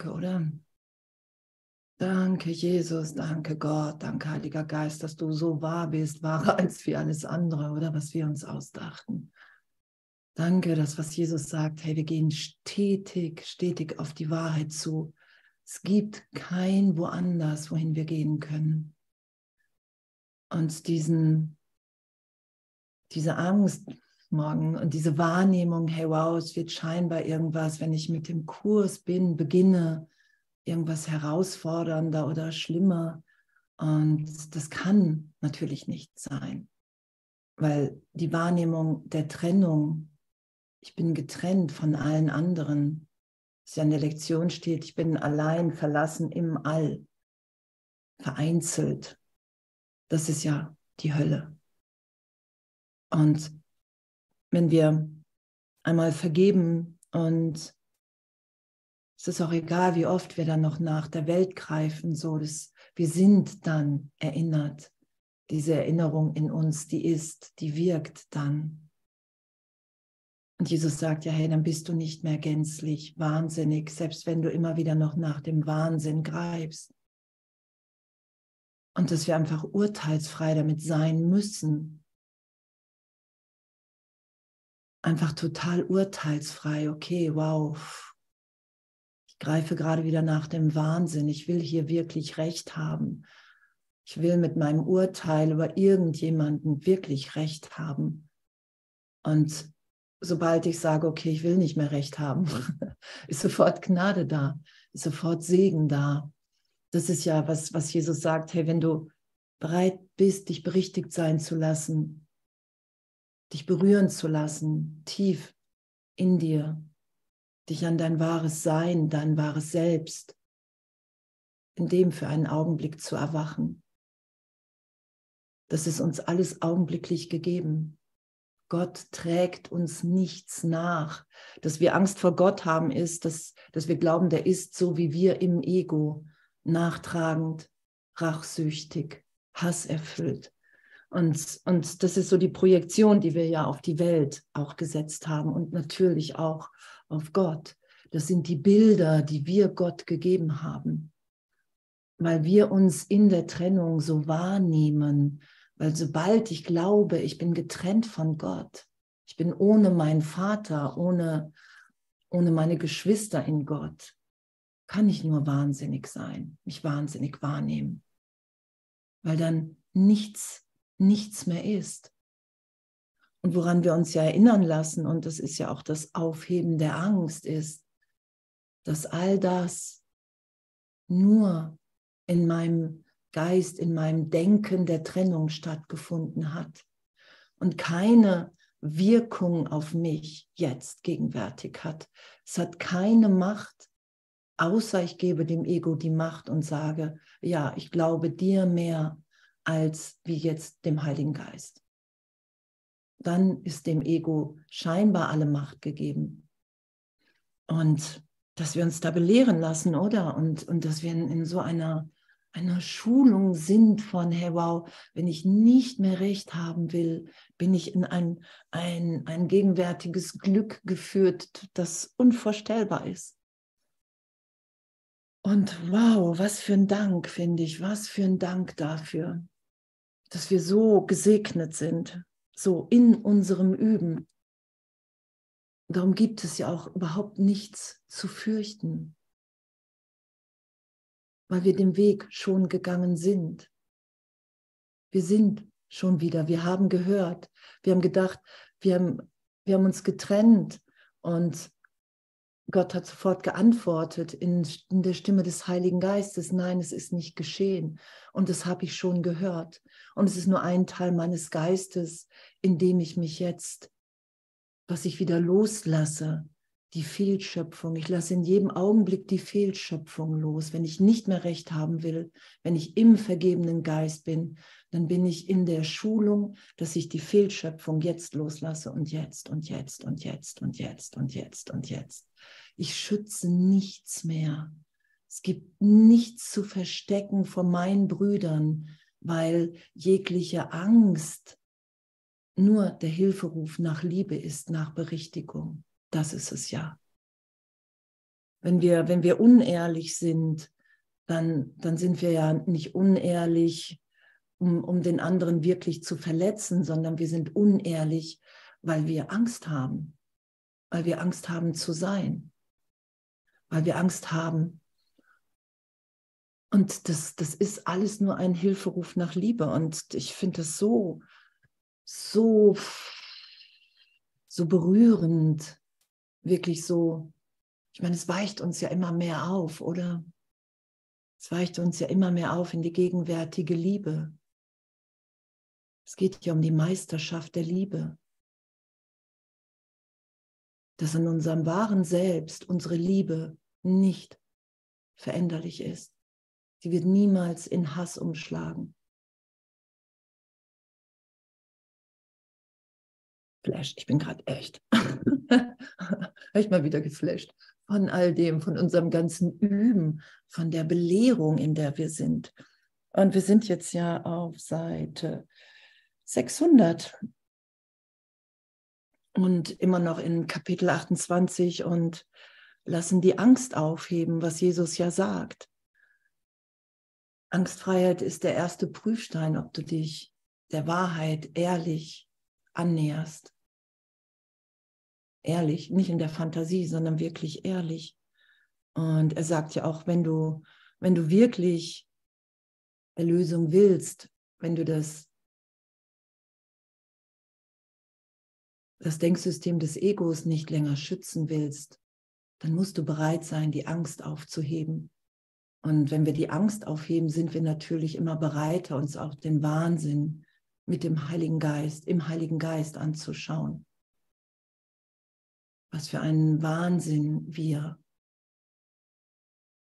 danke, oder? Danke, Jesus, danke, Gott, danke, Heiliger Geist, dass du so wahr bist, wahrer als für alles andere, oder was wir uns ausdachten. Danke, dass was Jesus sagt, hey, wir gehen stetig, stetig auf die Wahrheit zu. Es gibt kein woanders, wohin wir gehen können. Und diesen, diese Angst morgen und diese Wahrnehmung, hey wow, es wird scheinbar irgendwas, wenn ich mit dem Kurs bin, beginne, irgendwas herausfordernder oder schlimmer. Und das kann natürlich nicht sein, weil die Wahrnehmung der Trennung, ich bin getrennt von allen anderen, es ja in der Lektion steht, ich bin allein verlassen im All, vereinzelt. Das ist ja die Hölle. Und wenn wir einmal vergeben und es ist auch egal, wie oft wir dann noch nach der Welt greifen, so dass wir sind dann erinnert. Diese Erinnerung in uns, die ist, die wirkt dann. Und Jesus sagt ja, hey, dann bist du nicht mehr gänzlich wahnsinnig, selbst wenn du immer wieder noch nach dem Wahnsinn greifst. Und dass wir einfach urteilsfrei damit sein müssen. Einfach total urteilsfrei. Okay, wow. Ich greife gerade wieder nach dem Wahnsinn. Ich will hier wirklich Recht haben. Ich will mit meinem Urteil über irgendjemanden wirklich Recht haben. Und sobald ich sage, okay, ich will nicht mehr recht haben, ist sofort Gnade da, ist sofort Segen da. Das ist ja was, was Jesus sagt, hey, wenn du bereit bist, dich berichtigt sein zu lassen, dich berühren zu lassen, tief in dir, dich an dein wahres Sein, dein wahres Selbst, in dem für einen Augenblick zu erwachen. Das ist uns alles augenblicklich gegeben. Gott trägt uns nichts nach. Dass wir Angst vor Gott haben, ist, dass, dass wir glauben, der ist so wie wir im Ego, nachtragend, rachsüchtig, hasserfüllt. Und, und das ist so die Projektion, die wir ja auf die Welt auch gesetzt haben und natürlich auch auf Gott. Das sind die Bilder, die wir Gott gegeben haben, weil wir uns in der Trennung so wahrnehmen, weil sobald ich glaube, ich bin getrennt von Gott, ich bin ohne meinen Vater, ohne, ohne meine Geschwister in Gott, kann ich nur wahnsinnig sein, mich wahnsinnig wahrnehmen. Weil dann nichts, nichts mehr ist. Und woran wir uns ja erinnern lassen, und das ist ja auch das Aufheben der Angst, ist, dass all das nur in meinem Geist, in meinem Denken der Trennung stattgefunden hat und keine Wirkung auf mich jetzt gegenwärtig hat. Es hat keine Macht, außer ich gebe dem Ego die Macht und sage, ja, ich glaube dir mehr als wie jetzt dem Heiligen Geist. Dann ist dem Ego scheinbar alle Macht gegeben. Und dass wir uns da belehren lassen, oder? Und, und dass wir in, in so einer einer Schulung sind von, hey, wow, wenn ich nicht mehr recht haben will, bin ich in ein, ein, ein gegenwärtiges Glück geführt, das unvorstellbar ist. Und wow, was für ein Dank, finde ich, was für ein Dank dafür, dass wir so gesegnet sind, so in unserem Üben. Darum gibt es ja auch überhaupt nichts zu fürchten weil wir den Weg schon gegangen sind. Wir sind schon wieder, wir haben gehört, wir haben gedacht, wir haben, wir haben uns getrennt und Gott hat sofort geantwortet in, in, der Stimme des Heiligen Geistes, nein, es ist nicht geschehen. Und das habe ich schon gehört. Und es ist nur ein Teil meines Geistes, in dem ich mich jetzt, was ich wieder loslasse, die Fehlschöpfung. Ich lasse in jedem Augenblick die Fehlschöpfung los. Wenn ich nicht mehr recht haben will, wenn ich im vergebenen Geist bin, dann bin ich in der Schulung, dass ich die Fehlschöpfung jetzt loslasse und jetzt und jetzt und jetzt und jetzt und jetzt und jetzt. Ich schütze nichts mehr. Es gibt nichts zu verstecken vor meinen Brüdern, weil jegliche Angst nur der Hilferuf nach Liebe ist, nach Berichtigung. Das ist es ja. Wenn wir, wenn wir unehrlich sind, dann, dann sind wir ja nicht unehrlich, um, um den anderen wirklich zu verletzen, sondern wir sind unehrlich, weil wir Angst haben, weil wir Angst haben zu sein, weil wir Angst haben. Und das, das ist alles nur ein Hilferuf nach Liebe. Und ich finde das so, so, so berührend, wirklich so. Ich meine, es weicht uns ja immer mehr auf, oder? Es weicht uns ja immer mehr auf in die gegenwärtige Liebe. Es geht ja um die Meisterschaft der Liebe. Dass in unserem wahren Selbst unsere Liebe nicht veränderlich ist. Sie wird niemals in Hass umschlagen. Flasht, ich bin gerade echt. echt mal wieder geflasht von all dem, von unserem ganzen Üben, von der Belehrung, in der wir sind. Und wir sind jetzt ja auf Seite 600 und immer noch in Kapitel 28 und lassen die Angst aufheben, was Jesus ja sagt. Angstfreiheit ist der erste Prüfstein, ob du dich der Wahrheit ehrlich annäherst. Ehrlich, nicht in der Fantasie, sondern wirklich ehrlich. Und er sagt ja auch, wenn du, wenn du wirklich Erlösung willst, wenn du das, das Denksystem des Egos nicht länger schützen willst, dann musst du bereit sein, die Angst aufzuheben. Und wenn wir die Angst aufheben, sind wir natürlich immer bereiter, uns auch den Wahnsinn mit dem Heiligen Geist, im Heiligen Geist anzuschauen. Was für einen Wahnsinn wir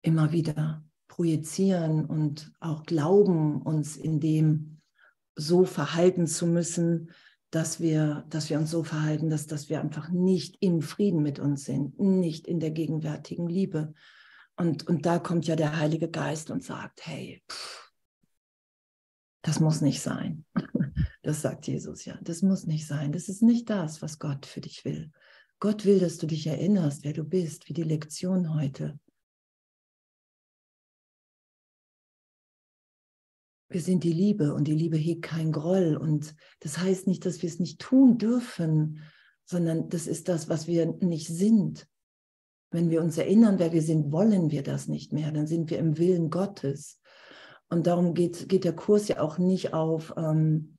immer wieder projizieren und auch glauben, uns in dem so verhalten zu müssen, dass wir, dass wir uns so verhalten, dass, dass wir einfach nicht im Frieden mit uns sind, nicht in der gegenwärtigen Liebe. Und, und da kommt ja der Heilige Geist und sagt, hey, pff, das muss nicht sein. Das sagt Jesus ja. Das muss nicht sein. Das ist nicht das, was Gott für dich will. Gott will, dass du dich erinnerst, wer du bist, wie die Lektion heute. Wir sind die Liebe und die Liebe hegt kein Groll. Und das heißt nicht, dass wir es nicht tun dürfen, sondern das ist das, was wir nicht sind. Wenn wir uns erinnern, wer wir sind, wollen wir das nicht mehr. Dann sind wir im Willen Gottes. Und darum geht, geht der Kurs ja auch nicht auf, ähm,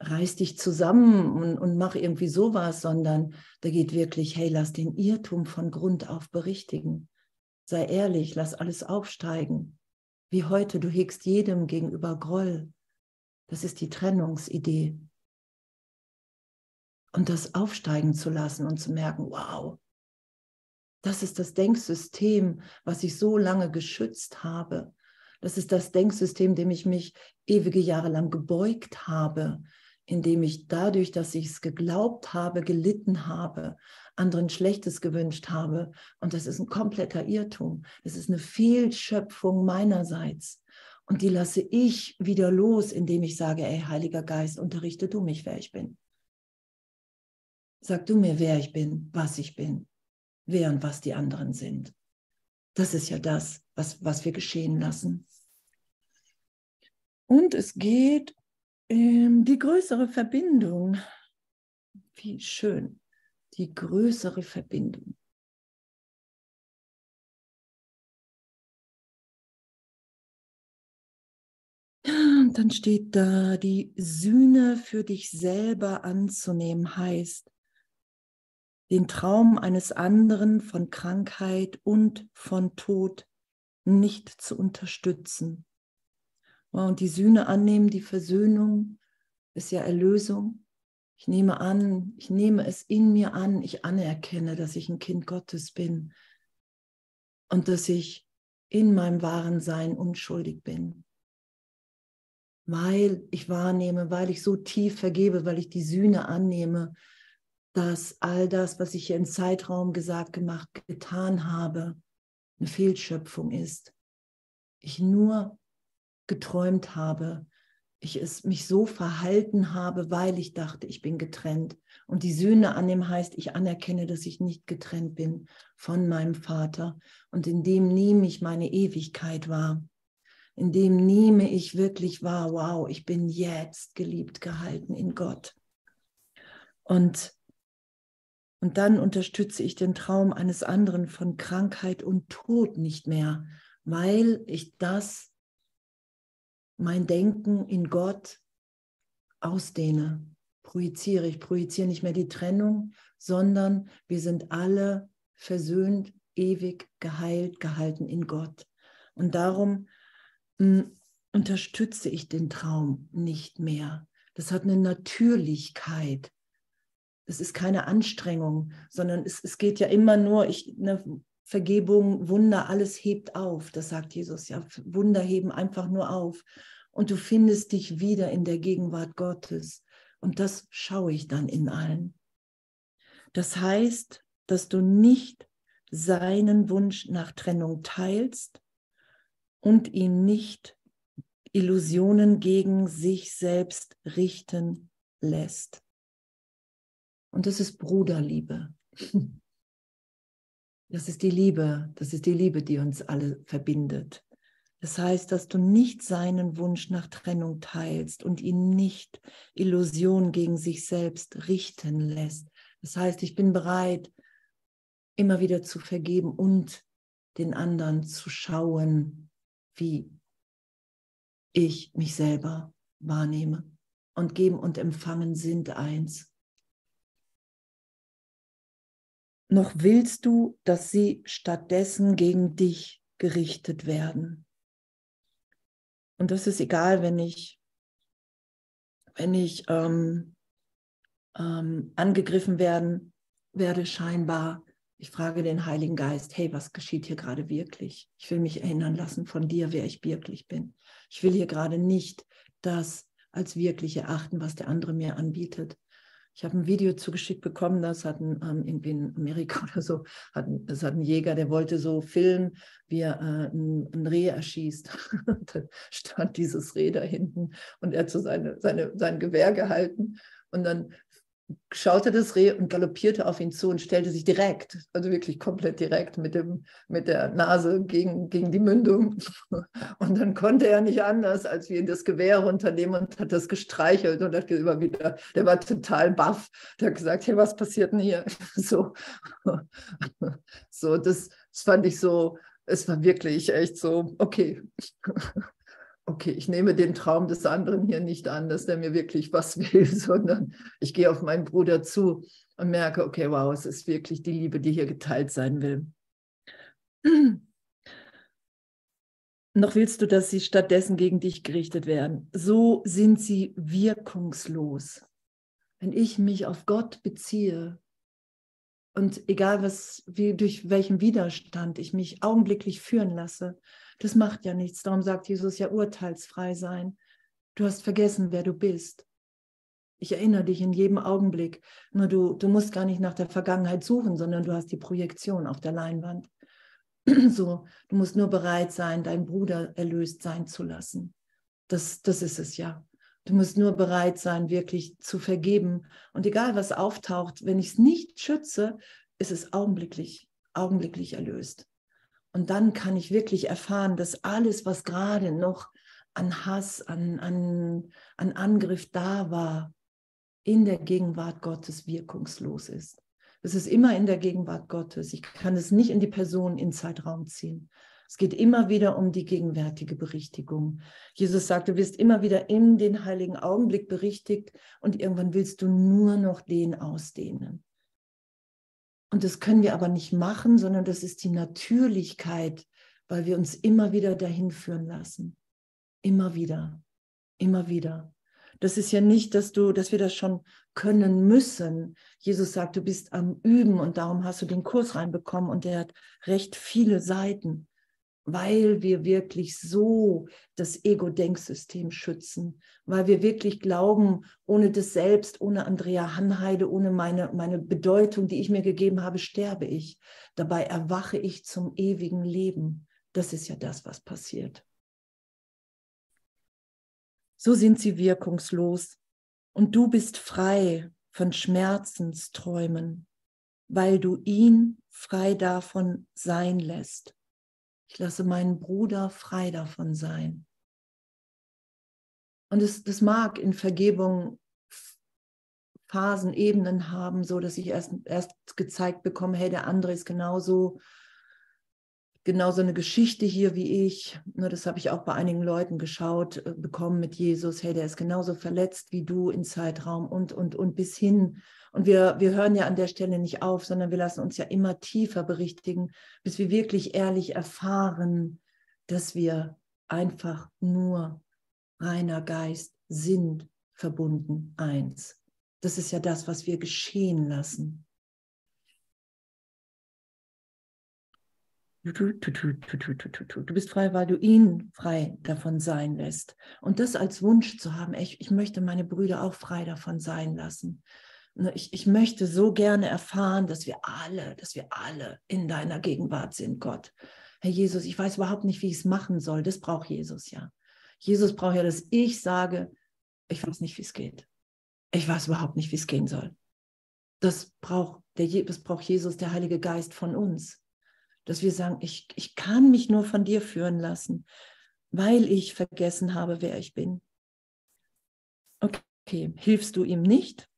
reiß dich zusammen und, und mach irgendwie sowas, sondern da geht wirklich, hey, lass den Irrtum von Grund auf berichtigen. Sei ehrlich, lass alles aufsteigen wie heute, du hegst jedem gegenüber Groll. Das ist die Trennungsidee. Und das aufsteigen zu lassen und zu merken, wow, das ist das Denksystem, was ich so lange geschützt habe. Das ist das Denksystem, dem ich mich ewige Jahre lang gebeugt habe, indem ich dadurch, dass ich es geglaubt habe, gelitten habe, anderen Schlechtes gewünscht habe. Und das ist ein kompletter Irrtum. Das ist eine Fehlschöpfung meinerseits. Und die lasse ich wieder los, indem ich sage, ey, Heiliger Geist, unterrichte du mich, wer ich bin. Sag du mir, wer ich bin, was ich bin, wer und was die anderen sind. Das ist ja das, was, was wir geschehen lassen. Und es geht um die größere Verbindung. Wie schön die größere Verbindung. Und dann steht da, die Sühne für dich selber anzunehmen heißt, den Traum eines anderen von Krankheit und von Tod nicht zu unterstützen. Und die Sühne annehmen, die Versöhnung ist ja Erlösung. Ich nehme an, ich nehme es in mir an, ich anerkenne, dass ich ein Kind Gottes bin und dass ich in meinem wahren Sein unschuldig bin. Weil ich wahrnehme, weil ich so tief vergebe, weil ich die Sühne annehme, dass all das, was ich hier im Zeitraum gesagt, gemacht, getan habe, eine Fehlschöpfung ist. Ich nur geträumt habe, ich es mich so verhalten habe, weil ich dachte, ich bin getrennt. Und die Sühne annehmen heißt, ich anerkenne, dass ich nicht getrennt bin von meinem Vater. Und in dem nehme ich meine Ewigkeit wahr. In dem nehme ich wirklich wahr, wow, ich bin jetzt geliebt gehalten in Gott. Und, und dann unterstütze ich den Traum eines anderen von Krankheit und Tod nicht mehr, weil ich das mein Denken in Gott ausdehne, projiziere. Ich projiziere nicht mehr die Trennung, sondern wir sind alle versöhnt, ewig geheilt, gehalten in Gott. Und darum hm, unterstütze ich den Traum nicht mehr. Das hat eine Natürlichkeit. Es ist keine Anstrengung, sondern es, es geht ja immer nur, ich, eine Vergebung, Wunder, alles hebt auf. Das sagt Jesus ja. Wunder heben einfach nur auf und du findest dich wieder in der Gegenwart Gottes. Und das schaue ich dann in allen. Das heißt, dass du nicht seinen Wunsch nach Trennung teilst und ihn nicht Illusionen gegen sich selbst richten lässt. Und das ist Bruderliebe. Das ist die Liebe, das ist die Liebe, die uns alle verbindet. Das heißt, dass du nicht seinen Wunsch nach Trennung teilst und ihn nicht Illusion gegen sich selbst richten lässt. Das heißt, ich bin bereit, immer wieder zu vergeben und den anderen zu schauen, wie ich mich selber wahrnehme. Und geben und empfangen sind eins. Noch willst du, dass sie stattdessen gegen dich gerichtet werden. Und das ist egal, wenn ich, wenn ich ähm, ähm, angegriffen werden werde, scheinbar. Ich frage den Heiligen Geist, hey, was geschieht hier gerade wirklich? Ich will mich erinnern lassen von dir, wer ich wirklich bin. Ich will hier gerade nicht das als wirklich erachten, was der andere mir anbietet, ich habe ein Video zugeschickt bekommen, das hat ein, ähm, irgendwie in Amerika oder so, hat, das hat ein Jäger, der wollte so filmen, wie er äh, ein, ein, Reh erschießt. da stand dieses Reh da hinten und er hat so seine, seine, sein Gewehr gehalten. Und dann schaute das Reh und galoppierte auf ihn zu und stellte sich direkt, also wirklich komplett direkt mit, dem, mit der Nase gegen, gegen die Mündung. Und dann konnte er nicht anders, als wie ihn das Gewehr runternehmen und hat das gestreichelt und hat immer wieder, der war total baff. Der hat gesagt, hey, was passiert denn hier? So, so das, das fand ich so, es war wirklich echt so, okay okay, ich nehme den Traum des anderen hier nicht an, dass der mir wirklich was will, sondern ich gehe auf meinen Bruder zu und merke, okay, wow, es ist wirklich die Liebe, die hier geteilt sein will. Noch willst du, dass sie stattdessen gegen dich gerichtet werden. So sind sie wirkungslos. Wenn ich mich auf Gott beziehe und egal was, wie, durch welchen Widerstand ich mich augenblicklich führen lasse, das macht ja nichts. Darum sagt Jesus ja urteilsfrei sein. Du hast vergessen, wer du bist. Ich erinnere dich in jedem Augenblick. Nur du, du musst gar nicht nach der Vergangenheit suchen, sondern du hast die Projektion auf der Leinwand. So, du musst nur bereit sein, deinen Bruder erlöst sein zu lassen. Das, das ist es ja. Du musst nur bereit sein, wirklich zu vergeben. Und egal, was auftaucht, wenn ich es nicht schütze, ist es augenblicklich, augenblicklich erlöst. Und dann kann ich wirklich erfahren, dass alles, was gerade noch an Hass, an, an, an Angriff da war, in der Gegenwart Gottes wirkungslos ist. Es ist immer in der Gegenwart Gottes. Ich kann es nicht in die Person in Zeitraum ziehen. Es geht immer wieder um die gegenwärtige Berichtigung. Jesus sagt, du wirst immer wieder in den heiligen Augenblick berichtigt und irgendwann willst du nur noch den ausdehnen. Und das können wir aber nicht machen, sondern das ist die Natürlichkeit, weil wir uns immer wieder dahin führen lassen. Immer wieder, immer wieder. Das ist ja nicht, dass du, dass wir das schon können müssen. Jesus sagt, du bist am Üben und darum hast du den Kurs reinbekommen und der hat recht viele Seiten weil wir wirklich so das Ego-Denksystem schützen, weil wir wirklich glauben, ohne das Selbst, ohne Andrea Hanheide, ohne meine, meine Bedeutung, die ich mir gegeben habe, sterbe ich. Dabei erwache ich zum ewigen Leben. Das ist ja das, was passiert. so sind sie wirkungslos. Und du bist frei von Schmerzensträumen, weil du ihn frei davon sein lässt. Ich lasse meinen Bruder frei davon sein. Und es, das mag in Vergebung Phasen, Ebenen haben, so dass ich erst, erst gezeigt bekomme, hey, der andere ist genauso, genauso eine Geschichte hier wie ich. Ne, das habe ich auch bei einigen Leuten geschaut, äh, bekommen mit Jesus, hey, der ist genauso verletzt wie du im Zeitraum und, und, und bis hin. Und wir, wir hören ja an der Stelle nicht auf, sondern wir lassen uns ja immer tiefer berichtigen, bis wir wirklich ehrlich erfahren, dass wir einfach nur reiner Geist sind, verbunden, eins. Das ist ja das, was wir geschehen lassen. Du bist frei, weil du ihn frei davon sein lässt. Und das als Wunsch zu haben, ich, ich möchte meine Brüder auch frei davon sein lassen. Ich, ich möchte so gerne erfahren, dass wir alle, dass wir alle in deiner Gegenwart sind, Gott. Herr Jesus, ich weiß überhaupt nicht, wie ich es machen soll. Das braucht Jesus ja. Jesus braucht ja, dass ich sage, ich weiß nicht, wie es geht ich weiß überhaupt nicht, wie es gehen soll. Das braucht, der, das braucht Jesus, der Heilige Geist von uns. Dass wir sagen, ich, ich kann mich nur von dir führen lassen, weil ich vergessen habe, wer ich bin. Okay, hilfst du ihm nicht,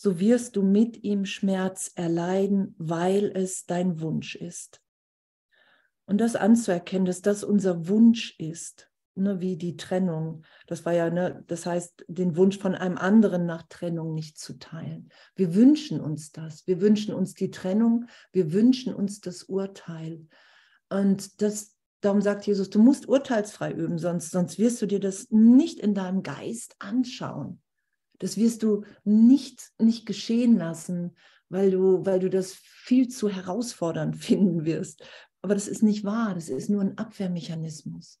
so wirst du mit ihm Schmerz erleiden, weil es dein Wunsch ist. Und das anzuerkennen, dass das unser Wunsch ist, ne, wie die Trennung. Das war ja, ne, das heißt, den Wunsch von einem anderen nach Trennung nicht zu teilen. Wir wünschen uns das. Wir wünschen uns die Trennung. Wir wünschen uns das Urteil. Und das, darum sagt Jesus, du musst urteilsfrei üben, sonst, sonst wirst du dir das nicht in deinem Geist anschauen. Das wirst du nicht, nicht geschehen lassen, weil du, weil du das viel zu herausfordernd finden wirst. Aber das ist nicht wahr, das ist nur ein Abwehrmechanismus.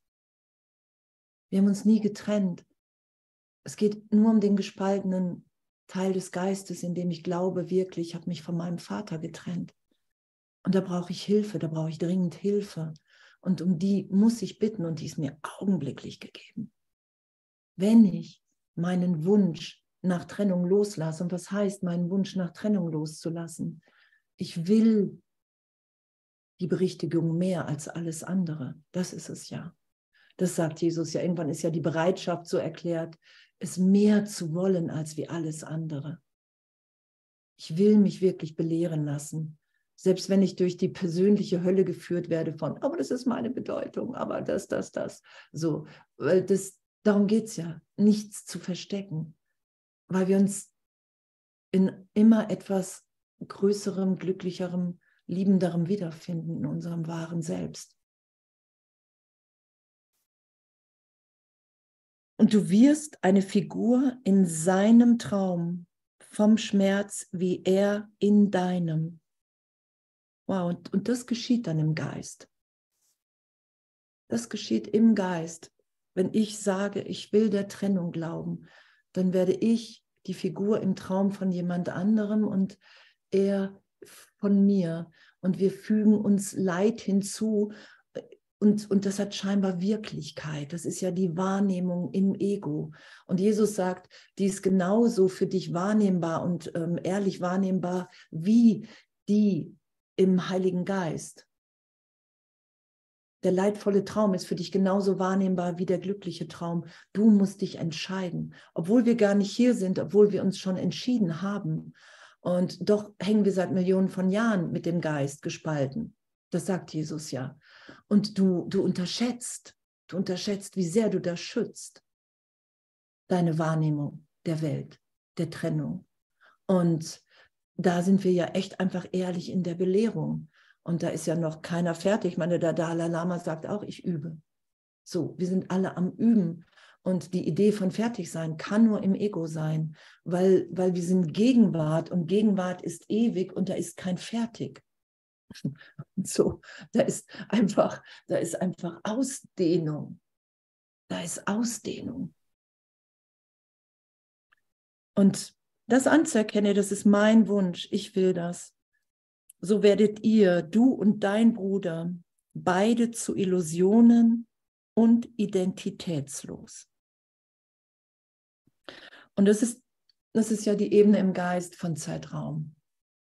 Wir haben uns nie getrennt. Es geht nur um den gespaltenen Teil des Geistes, in dem ich glaube, wirklich, ich habe mich von meinem Vater getrennt. Und da brauche ich Hilfe, da brauche ich dringend Hilfe. Und um die muss ich bitten und die ist mir augenblicklich gegeben. Wenn ich meinen Wunsch nach Trennung loslasse, und was heißt, meinen Wunsch nach Trennung loszulassen? Ich will die Berichtigung mehr als alles andere. Das ist es ja. Das sagt Jesus ja. Irgendwann ist ja die Bereitschaft so erklärt, es mehr zu wollen als wie alles andere. Ich will mich wirklich belehren lassen. Selbst wenn ich durch die persönliche Hölle geführt werde von, aber das ist meine Bedeutung, aber das, das, das. So, weil das, darum geht es ja, nichts zu verstecken. Weil wir uns in immer etwas größerem, glücklicherem, liebenderem wiederfinden in unserem wahren Selbst. Und du wirst eine Figur in seinem Traum vom Schmerz wie er in deinem. Wow, und, und das geschieht dann im Geist. Das geschieht im Geist. Wenn ich sage, ich will der Trennung glauben, dann werde ich die Figur im Traum von jemand anderem und er von mir. Und wir fügen uns Leid hinzu und, und das hat scheinbar Wirklichkeit. Das ist ja die Wahrnehmung im Ego. Und Jesus sagt, die ist genauso für dich wahrnehmbar und ähm, ehrlich wahrnehmbar wie die im Heiligen Geist. Der leidvolle Traum ist für dich genauso wahrnehmbar wie der glückliche Traum. Du musst dich entscheiden, obwohl wir gar nicht hier sind, obwohl wir uns schon entschieden haben. Und doch hängen wir seit Millionen von Jahren mit dem Geist gespalten. Das sagt Jesus ja. Und du, du unterschätzt, du unterschätzt, wie sehr du das schützt. Deine Wahrnehmung der Welt, der Trennung. Und da sind wir ja echt einfach ehrlich in der Belehrung. Und da ist ja noch keiner fertig. Ich meine, der Dalai Lama sagt auch, ich übe. So, wir sind alle am Üben. Und die Idee von Fertigsein kann nur im Ego sein, weil, weil wir sind Gegenwart und Gegenwart ist ewig und da ist kein Fertig. so, da ist einfach, da ist einfach Ausdehnung. Da ist Ausdehnung. Und das anzuerkennen, das ist mein Wunsch, ich will das. So werdet ihr, du und dein Bruder, beide zu Illusionen und identitätslos. Und das ist, das ist ja die Ebene im Geist von Zeitraum.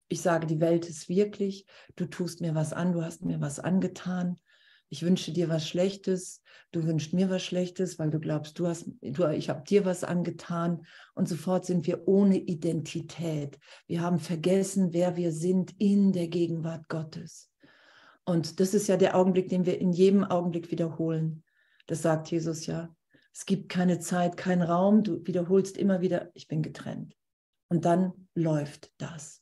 Ich sage, die Welt ist wirklich, du tust mir was an, du hast mir was angetan. Ich wünsche dir was Schlechtes, du wünschst mir was Schlechtes, weil du glaubst, du hast, du, ich habe dir was angetan. Und sofort sind wir ohne Identität. Wir haben vergessen, wer wir sind in der Gegenwart Gottes. Und das ist ja der Augenblick, den wir in jedem Augenblick wiederholen. Das sagt Jesus ja. Es gibt keine Zeit, keinen Raum. Du wiederholst immer wieder, ich bin getrennt. Und dann läuft das.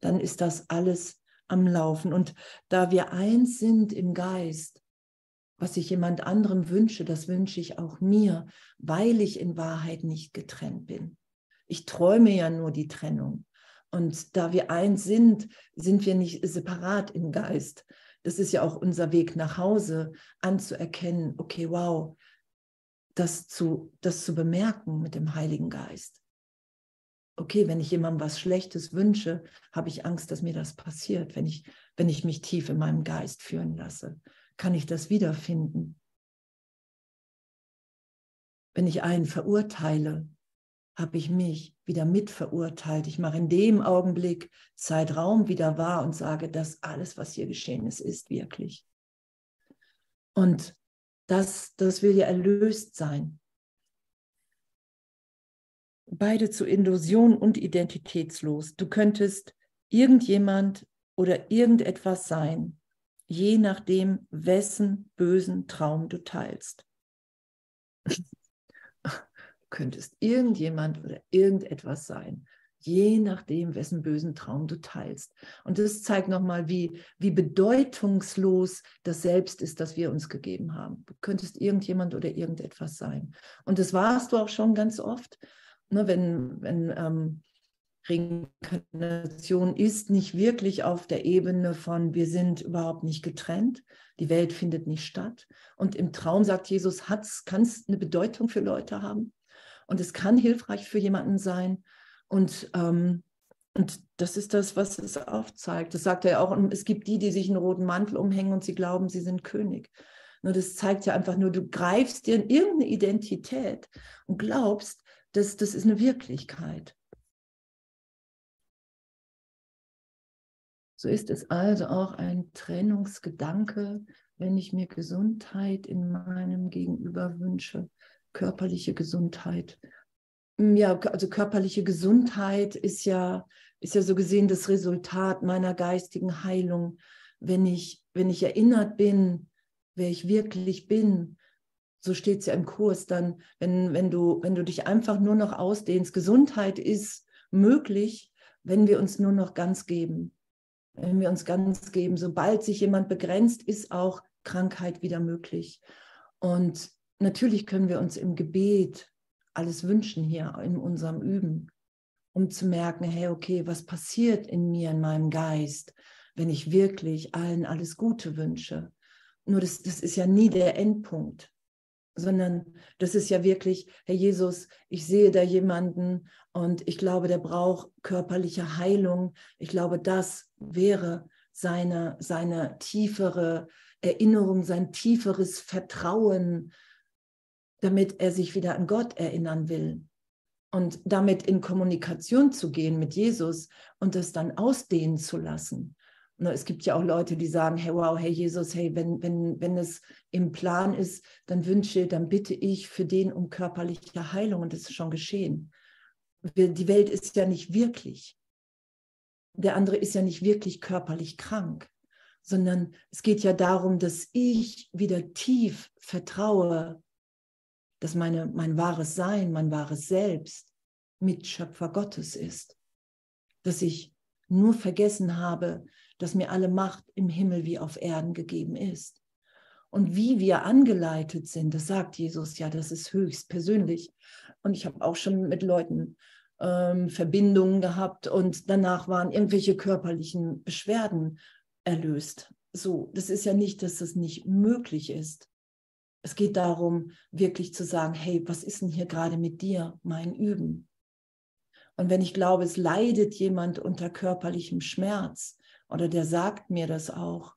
Dann ist das alles am Laufen. Und da wir eins sind im Geist, was ich jemand anderem wünsche, das wünsche ich auch mir, weil ich in Wahrheit nicht getrennt bin. Ich träume ja nur die Trennung. Und da wir eins sind, sind wir nicht separat im Geist. Das ist ja auch unser Weg nach Hause, anzuerkennen, okay, wow, das zu, das zu bemerken mit dem Heiligen Geist. Okay, wenn ich jemandem was Schlechtes wünsche, habe ich Angst, dass mir das passiert, wenn ich, wenn ich mich tief in meinem Geist führen lasse. Kann ich das wiederfinden? Wenn ich einen verurteile, habe ich mich wieder mitverurteilt. Ich mache in dem Augenblick Zeitraum wieder wahr und sage, dass alles, was hier geschehen ist, ist wirklich. Und das, das will ja erlöst sein. Beide zu Illusion und identitätslos. Du könntest irgendjemand oder irgendetwas sein, je nachdem, wessen bösen Traum du teilst könntest irgendjemand oder irgendetwas sein, je nachdem, wessen bösen Traum du teilst. Und das zeigt nochmal, wie, wie bedeutungslos das Selbst ist, das wir uns gegeben haben. Du könntest irgendjemand oder irgendetwas sein. Und das warst du auch schon ganz oft, ne, wenn, wenn ähm, Reinkarnation ist nicht wirklich auf der Ebene von, wir sind überhaupt nicht getrennt, die Welt findet nicht statt. Und im Traum sagt Jesus, kann es eine Bedeutung für Leute haben? Und es kann hilfreich für jemanden sein. Und, ähm, und das ist das, was es aufzeigt. Das sagt er auch. Und es gibt die, die sich einen roten Mantel umhängen und sie glauben, sie sind König. Nur das zeigt ja einfach nur, du greifst dir in irgendeine Identität und glaubst, dass das ist eine Wirklichkeit. So ist es also auch ein Trennungsgedanke, wenn ich mir Gesundheit in meinem Gegenüber wünsche körperliche Gesundheit. Mm, ja, also körperliche Gesundheit ist ja, ist ja so gesehen das Resultat meiner geistigen Heilung. Wenn ich, wenn ich erinnert bin, wer ich wirklich bin, so steht es ja im Kurs, dann, wenn, wenn, du, wenn du dich einfach nur noch ausdehnst, Gesundheit ist möglich, wenn wir uns nur noch ganz geben. Wenn wir uns ganz geben, sobald sich jemand begrenzt, ist auch Krankheit wieder möglich. Und natürlich können wir uns im Gebet alles wünschen hier in unserem Üben, um zu merken, hey, okay, was passiert in mir, in meinem Geist, wenn ich wirklich allen alles Gute wünsche. Nur das, das ist ja nie der Endpunkt, sondern das ist ja wirklich, Herr Jesus, ich sehe da jemanden und ich glaube, der braucht körperliche Heilung. Ich glaube, das wäre seine, seine tiefere Erinnerung, sein tieferes Vertrauen, damit er sich wieder an Gott erinnern will und damit in Kommunikation zu gehen mit Jesus und das dann ausdehnen zu lassen. Es gibt ja auch Leute, die sagen, hey, wow, hey Jesus, hey, wenn, wenn, wenn es im Plan ist, dann wünsche, dann bitte ich für den um körperliche Heilung und das ist schon geschehen. Die Welt ist ja nicht wirklich. Der andere ist ja nicht wirklich körperlich krank, sondern es geht ja darum, dass ich wieder tief vertraue dass meine, mein wahres Sein, mein wahres Selbst Mitschöpfer Gottes ist. Dass ich nur vergessen habe, dass mir alle Macht im Himmel wie auf Erden gegeben ist. Und wie wir angeleitet sind, das sagt Jesus ja, das ist höchst persönlich. Und ich habe auch schon mit Leuten ähm, Verbindungen gehabt und danach waren irgendwelche körperlichen Beschwerden erlöst. So, das ist ja nicht, dass das nicht möglich ist. Es geht darum, wirklich zu sagen, hey, was ist denn hier gerade mit dir, mein Üben? Und wenn ich glaube, es leidet jemand unter körperlichem Schmerz oder der sagt mir das auch,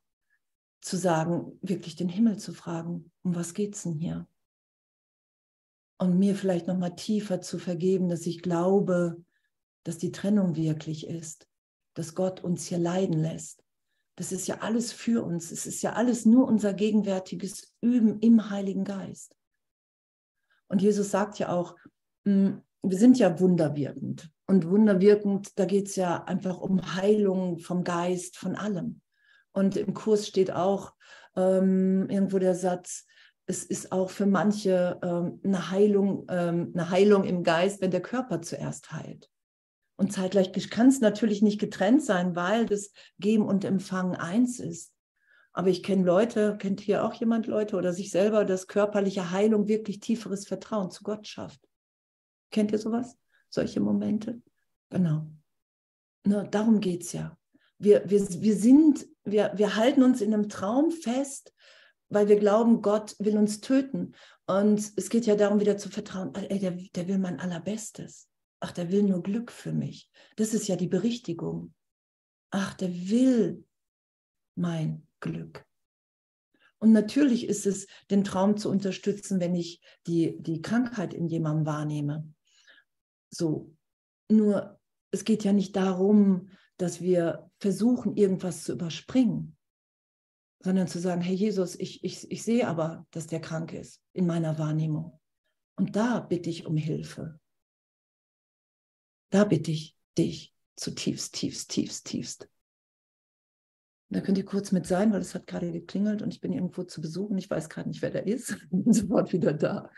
zu sagen, wirklich den Himmel zu fragen, um was geht es denn hier? und mir vielleicht noch mal tiefer zu vergeben, dass ich glaube, dass die Trennung wirklich ist, dass Gott uns hier leiden lässt. Das ist ja alles für uns. Es ist ja alles nur unser gegenwärtiges Üben im Heiligen Geist. Und Jesus sagt ja auch, hm, wir sind ja wunderwirkend. Und wunderwirkend, da geht es ja einfach um Heilung vom Geist, von allem. Und im Kurs steht auch ähm, irgendwo der Satz, es ist auch für manche ähm, eine, Heilung, ähm, eine Heilung im Geist, wenn der Körper zuerst heilt. Und zeitgleich kann es natürlich nicht getrennt sein, weil das Geben und Empfangen eins ist. Aber ich kenne Leute, kennt hier auch jemand Leute oder sich selber, dass körperliche Heilung wirklich tieferes Vertrauen zu Gott schafft. Kennt ihr sowas? Solche Momente? Genau. Na, darum geht es ja. Wir, wir, wir sind, wir, wir halten uns in einem Traum fest, weil wir glauben, Gott will uns töten. Und es geht ja darum, wieder zu vertrauen, ey, der, der will mein Allerbestes. Ach, der will nur Glück für mich. Das ist ja die Berichtigung. Ach, der will mein Glück. Und natürlich ist es, den Traum zu unterstützen, wenn ich die, die Krankheit in jemandem wahrnehme. So. Nur, es geht ja nicht darum, dass wir versuchen, irgendwas zu überspringen, sondern zu sagen, hey Jesus, ich, ich, ich sehe aber, dass der krank ist in meiner Wahrnehmung. Und da bitte ich um Hilfe. Da bitte ich dich zutiefst, tiefst, tiefst, tiefst. Da könnt ihr kurz mit sein, weil es hat gerade geklingelt und ich bin irgendwo zu besuchen. Ich weiß gerade nicht, wer da ist. Bin sofort wieder da.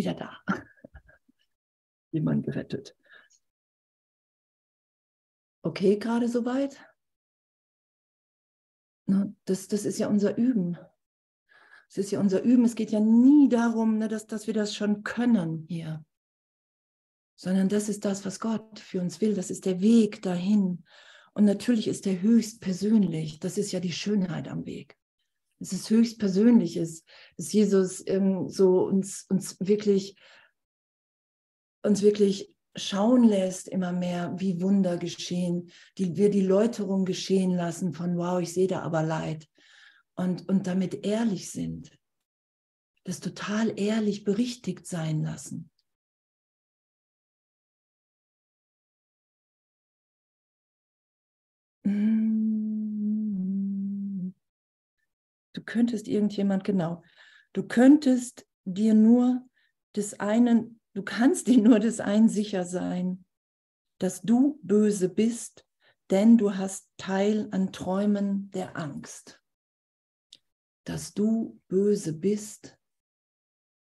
Wieder da. Jemand gerettet. Okay, gerade soweit? Das, das ist ja unser Üben. Es ist ja unser Üben. Es geht ja nie darum, ne, dass, dass wir das schon können hier, sondern das ist das, was Gott für uns will. Das ist der Weg dahin. Und natürlich ist der höchst persönlich. Das ist ja die Schönheit am Weg es ist höchst Persönliches, dass Jesus ähm, so uns, uns wirklich uns wirklich schauen lässt immer mehr, wie Wunder geschehen, die wir die Läuterung geschehen lassen von wow, ich sehe da aber Leid und, und damit ehrlich sind, das total ehrlich berichtigt sein lassen. Du könntest irgendjemand, genau, du könntest dir nur des einen, du kannst dir nur des einen sicher sein, dass du böse bist, denn du hast Teil an Träumen der Angst. Dass du böse bist,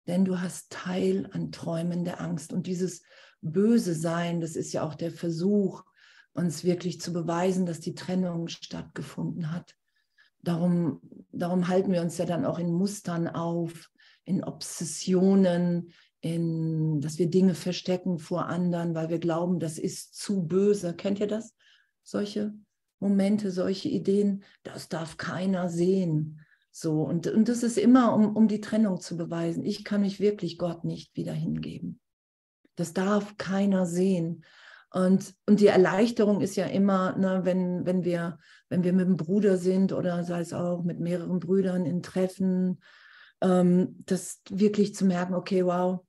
denn du hast Teil an Träumen der Angst. Und dieses Böse Sein, das ist ja auch der Versuch, uns wirklich zu beweisen, dass die Trennung stattgefunden hat. Darum, darum halten wir uns ja dann auch in Mustern auf, in Obsessionen, in, dass wir Dinge verstecken vor anderen, weil wir glauben, das ist zu böse. Kennt ihr das? Solche Momente, solche Ideen, das darf keiner sehen. So, und, und das ist immer, um, um die Trennung zu beweisen. Ich kann mich wirklich Gott nicht wieder hingeben. Das darf keiner sehen. Und, und die Erleichterung ist ja immer, ne, wenn, wenn, wir, wenn wir mit einem Bruder sind oder sei es auch mit mehreren Brüdern in Treffen, ähm, das wirklich zu merken, okay, wow,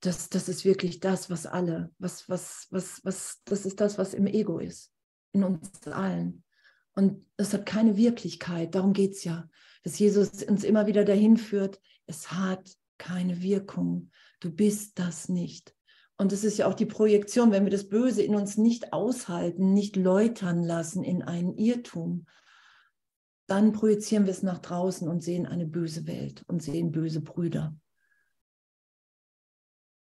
das, das ist wirklich das, was alle, was, was, was, was, das ist das, was im Ego ist, in uns allen. Und es hat keine Wirklichkeit, darum geht es ja, dass Jesus uns immer wieder dahin führt, es hat keine Wirkung, du bist das nicht. Und es ist ja auch die Projektion, wenn wir das Böse in uns nicht aushalten, nicht läutern lassen in einen Irrtum, dann projizieren wir es nach draußen und sehen eine böse Welt und sehen böse Brüder.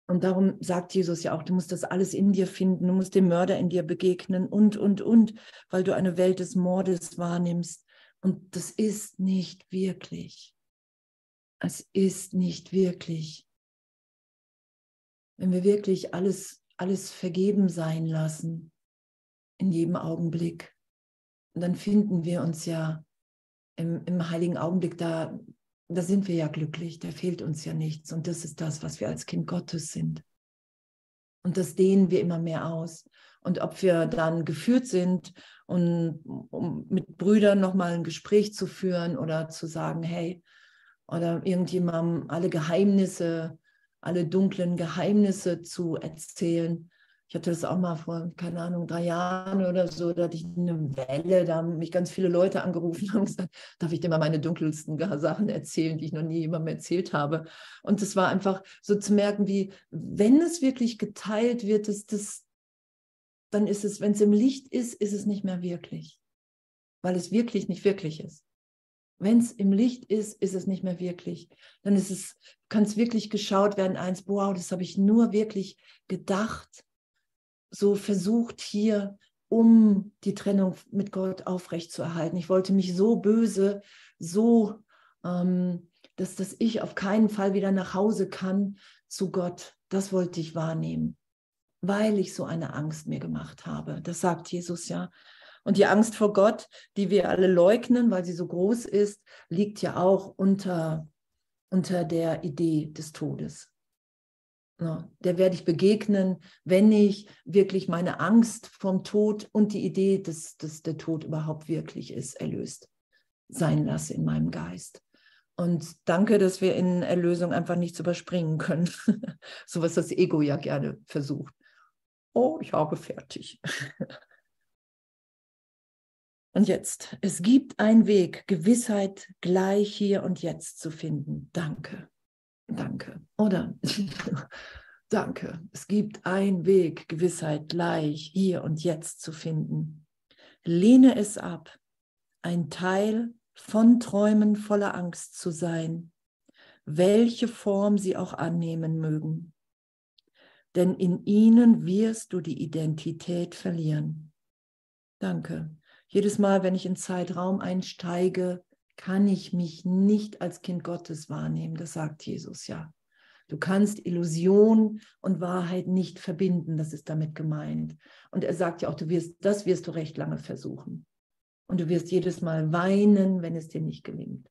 Und darum sagt Jesus ja auch, du musst das alles in dir finden, du musst dem Mörder in dir begegnen und, und, und, weil du eine Welt des Mordes wahrnimmst. Und das ist nicht wirklich. Es ist nicht wirklich. Wenn wir wirklich alles, alles vergeben sein lassen, in jedem Augenblick, dann finden wir uns ja im, im heiligen Augenblick, da, da sind wir ja glücklich, da fehlt uns ja nichts. Und das ist das, was wir als Kind Gottes sind. Und das dehnen wir immer mehr aus. Und ob wir dann geführt sind, und, um mit Brüdern nochmal ein Gespräch zu führen oder zu sagen, hey, oder irgendjemandem alle Geheimnisse, alle dunklen Geheimnisse zu erzählen, ich hatte das auch mal vor, keine Ahnung, drei Jahren oder so, da hatte ich eine Welle, da haben mich ganz viele Leute angerufen und gesagt, darf ich dir mal meine dunkelsten Sachen erzählen, die ich noch nie jemandem erzählt habe. Und es war einfach so zu merken, wie, wenn es wirklich geteilt wird, ist das, dann ist es, wenn es im Licht ist, ist es nicht mehr wirklich, weil es wirklich nicht wirklich ist. Wenn es im Licht ist, ist es nicht mehr wirklich. Dann ist es, kann es wirklich geschaut werden, eins, wow, das habe ich nur wirklich gedacht so versucht hier, um die Trennung mit Gott aufrechtzuerhalten. Ich wollte mich so böse, so, ähm, dass, dass ich auf keinen Fall wieder nach Hause kann zu Gott. Das wollte ich wahrnehmen, weil ich so eine Angst mir gemacht habe. Das sagt Jesus ja. Und die Angst vor Gott, die wir alle leugnen, weil sie so groß ist, liegt ja auch unter, unter der Idee des Todes. Der werde ich begegnen, wenn ich wirklich meine Angst vom Tod und die Idee, dass, dass der Tod überhaupt wirklich ist, erlöst sein lasse in meinem Geist. Und danke, dass wir in Erlösung einfach nichts überspringen können. so was das Ego ja gerne versucht. Oh, ich habe fertig. und jetzt, es gibt einen Weg, Gewissheit gleich hier und jetzt zu finden. Danke. Danke. Oder danke. Es gibt einen Weg, Gewissheit gleich hier und jetzt zu finden. Lehne es ab, ein Teil von Träumen voller Angst zu sein, welche Form sie auch annehmen mögen. Denn in ihnen wirst du die Identität verlieren. Danke. Jedes Mal, wenn ich in Zeitraum einsteige, kann ich mich nicht als Kind Gottes wahrnehmen. Das sagt Jesus ja. Du kannst Illusion und Wahrheit nicht verbinden, das ist damit gemeint. Und er sagt ja auch, du wirst, das wirst du recht lange versuchen. Und du wirst jedes Mal weinen, wenn es dir nicht gelingt.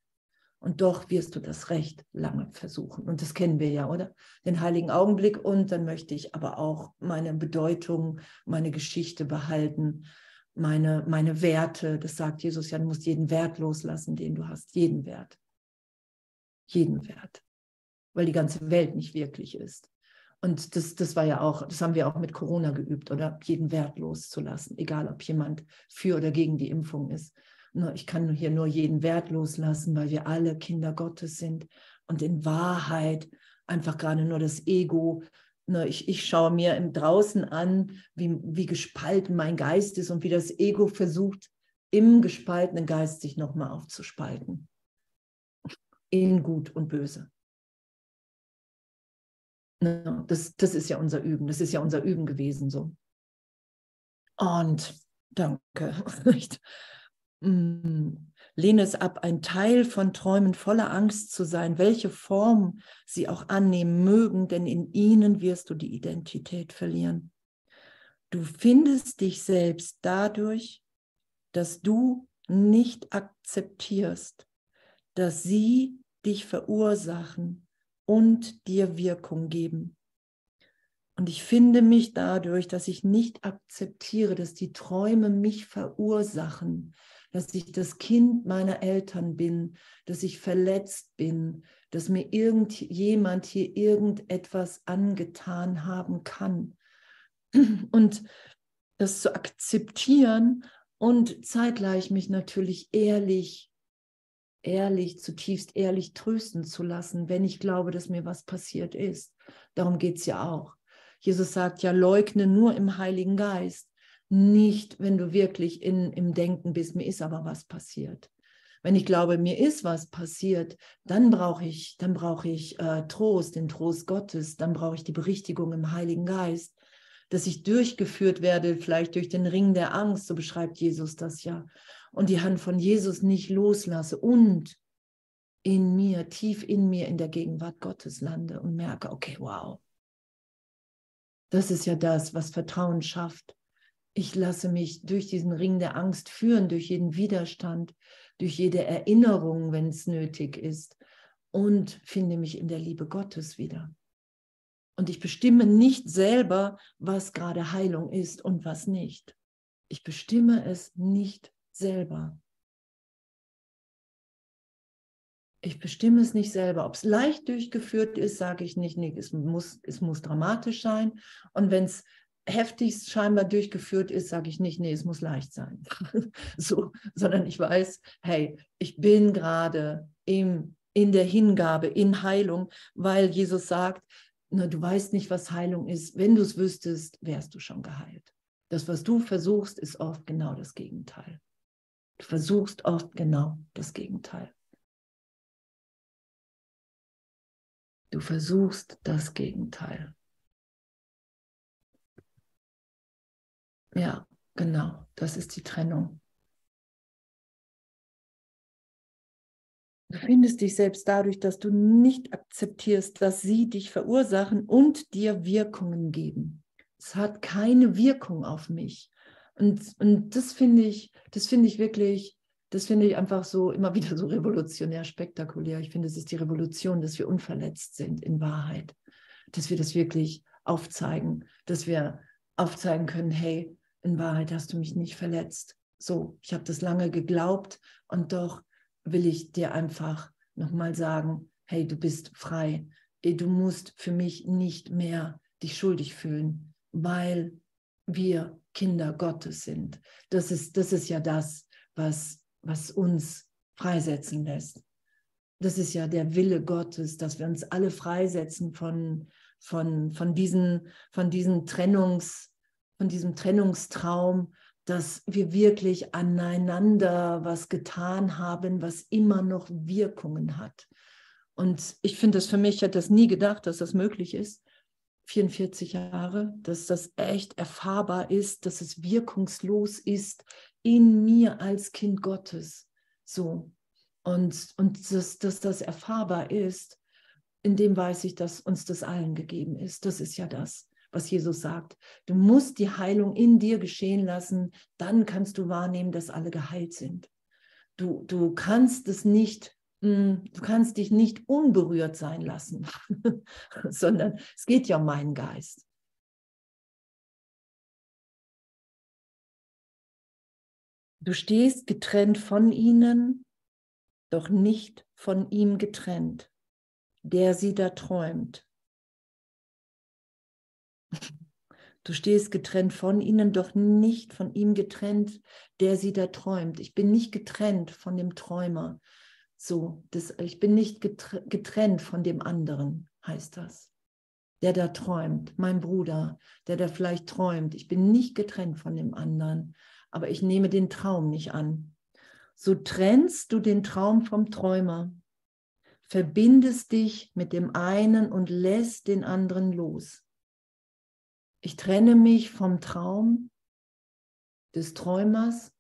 Und doch wirst du das recht lange versuchen. Und das kennen wir ja, oder? Den heiligen Augenblick. Und dann möchte ich aber auch meine Bedeutung, meine Geschichte behalten meine, meine Werte. Das sagt Jesus ja, du musst jeden Wert loslassen, den du hast. Jeden Wert. Jeden Wert. Weil die ganze Welt nicht wirklich ist. Und das, das war ja auch, das haben wir auch mit Corona geübt, oder? Jeden Wert loszulassen, egal ob jemand für oder gegen die Impfung ist. Ich kann hier nur jeden Wert loslassen, weil wir alle Kinder Gottes sind und in Wahrheit einfach gerade nur das Ego Ne, ich, ich schaue mir im Draußen an, wie, wie gespalten mein Geist ist und wie das Ego versucht, im gespaltenen Geist sich nochmal aufzuspalten. In Gut und Böse. Ne, das, das ist ja unser Üben. Das ist ja unser Üben gewesen so. Und danke. Lehne es ab, ein Teil von Träumen voller Angst zu sein, welche Form sie auch annehmen mögen, denn in ihnen wirst du die Identität verlieren. Du findest dich selbst dadurch, dass du nicht akzeptierst, dass sie dich verursachen und dir Wirkung geben. Und ich finde mich dadurch, dass ich nicht akzeptiere, dass die Träume mich verursachen, dass ich das Kind meiner Eltern bin, dass ich verletzt bin, dass mir irgendjemand hier irgendetwas angetan haben kann. Und das zu akzeptieren und zeitgleich mich natürlich ehrlich, ehrlich, zutiefst ehrlich trösten zu lassen, wenn ich glaube, dass mir was passiert ist. Darum geht es ja auch. Jesus sagt ja, leugne nur im Heiligen Geist nicht, wenn du wirklich in, im Denken bist, mir ist aber was passiert. Wenn ich glaube, mir ist was passiert, dann brauche ich, dann brauche ich äh, Trost, den Trost Gottes, dann brauche ich die Berichtigung im Heiligen Geist, dass ich durchgeführt werde, vielleicht durch den Ring der Angst, so beschreibt Jesus das ja, und die Hand von Jesus nicht loslasse und in mir, tief in mir, in der Gegenwart Gottes lande und merke, okay, wow, das ist ja das, was Vertrauen schafft. Ich lasse mich durch diesen Ring der Angst führen, durch jeden Widerstand, durch jede Erinnerung, wenn es nötig ist und finde mich in der Liebe Gottes wieder. Und ich bestimme nicht selber, was gerade Heilung ist und was nicht. Ich bestimme es nicht selber. Ich bestimme es nicht selber. Ob es leicht durchgeführt ist, sage ich nicht. Nee, es muss, es muss dramatisch sein. Und wenn es heftigst scheinbar durchgeführt ist, sage ich nicht, nee, es muss leicht sein. so, sondern ich weiß, hey, ich bin gerade in der Hingabe, in Heilung, weil Jesus sagt, na, du weißt nicht, was Heilung ist. Wenn du es wüsstest, wärst du schon geheilt. Das, was du versuchst, ist oft genau das Gegenteil. Du versuchst oft genau das Gegenteil. Du versuchst das Gegenteil. Ja, genau, das ist die Trennung. Du findest dich selbst dadurch, dass du nicht akzeptierst, dass sie dich verursachen und dir Wirkungen geben. Es hat keine Wirkung auf mich. Und, und das finde ich, das finde ich wirklich das finde ich einfach so immer wieder so revolutionär spektakulär. Ich finde, es ist die Revolution, dass wir unverletzt sind in Wahrheit, dass wir das wirklich aufzeigen, dass wir aufzeigen können, hey, in Wahrheit hast du mich nicht verletzt. So, ich habe das lange geglaubt und doch will ich dir einfach nochmal sagen, hey, du bist frei. Du musst für mich nicht mehr dich schuldig fühlen, weil wir Kinder Gottes sind. Das ist, das ist ja das, was was uns freisetzen lässt. Das ist ja der Wille Gottes, dass wir uns alle freisetzen von, von, von, diesen, von, diesen Trennungs, von diesem Trennungstraum, dass wir wirklich aneinander was getan haben, was immer noch Wirkungen hat. Und ich finde das für mich, ich hätte das nie gedacht, dass das möglich ist. 44 Jahre, dass das echt erfahrbar ist, dass es wirkungslos ist, in mir als Kind Gottes. So. Und, und dass, dass das erfahrbar ist, in dem weiß ich, dass uns das allen gegeben ist. Das ist ja das, was Jesus sagt. Du musst die Heilung in dir geschehen lassen, dann kannst du wahrnehmen, dass alle geheilt sind. Du, du kannst es nicht, hm, du kannst dich nicht unberührt sein lassen, sondern es geht ja um meinen Geist. Du stehst getrennt von ihnen, doch nicht von ihm getrennt, der sie da träumt. Du stehst getrennt von ihnen, doch nicht von ihm getrennt, der sie da träumt. Ich bin nicht getrennt von dem Träumer. So, das, ich bin nicht getrennt von dem anderen, heißt das. Der da träumt, mein Bruder, der da vielleicht träumt. Ich bin nicht getrennt von dem anderen, aber ich nehme den Traum nicht an. So trennst du den Traum vom Träumer, verbindest dich mit dem einen und lässt den anderen los. Ich trenne mich vom Traum des Träumers,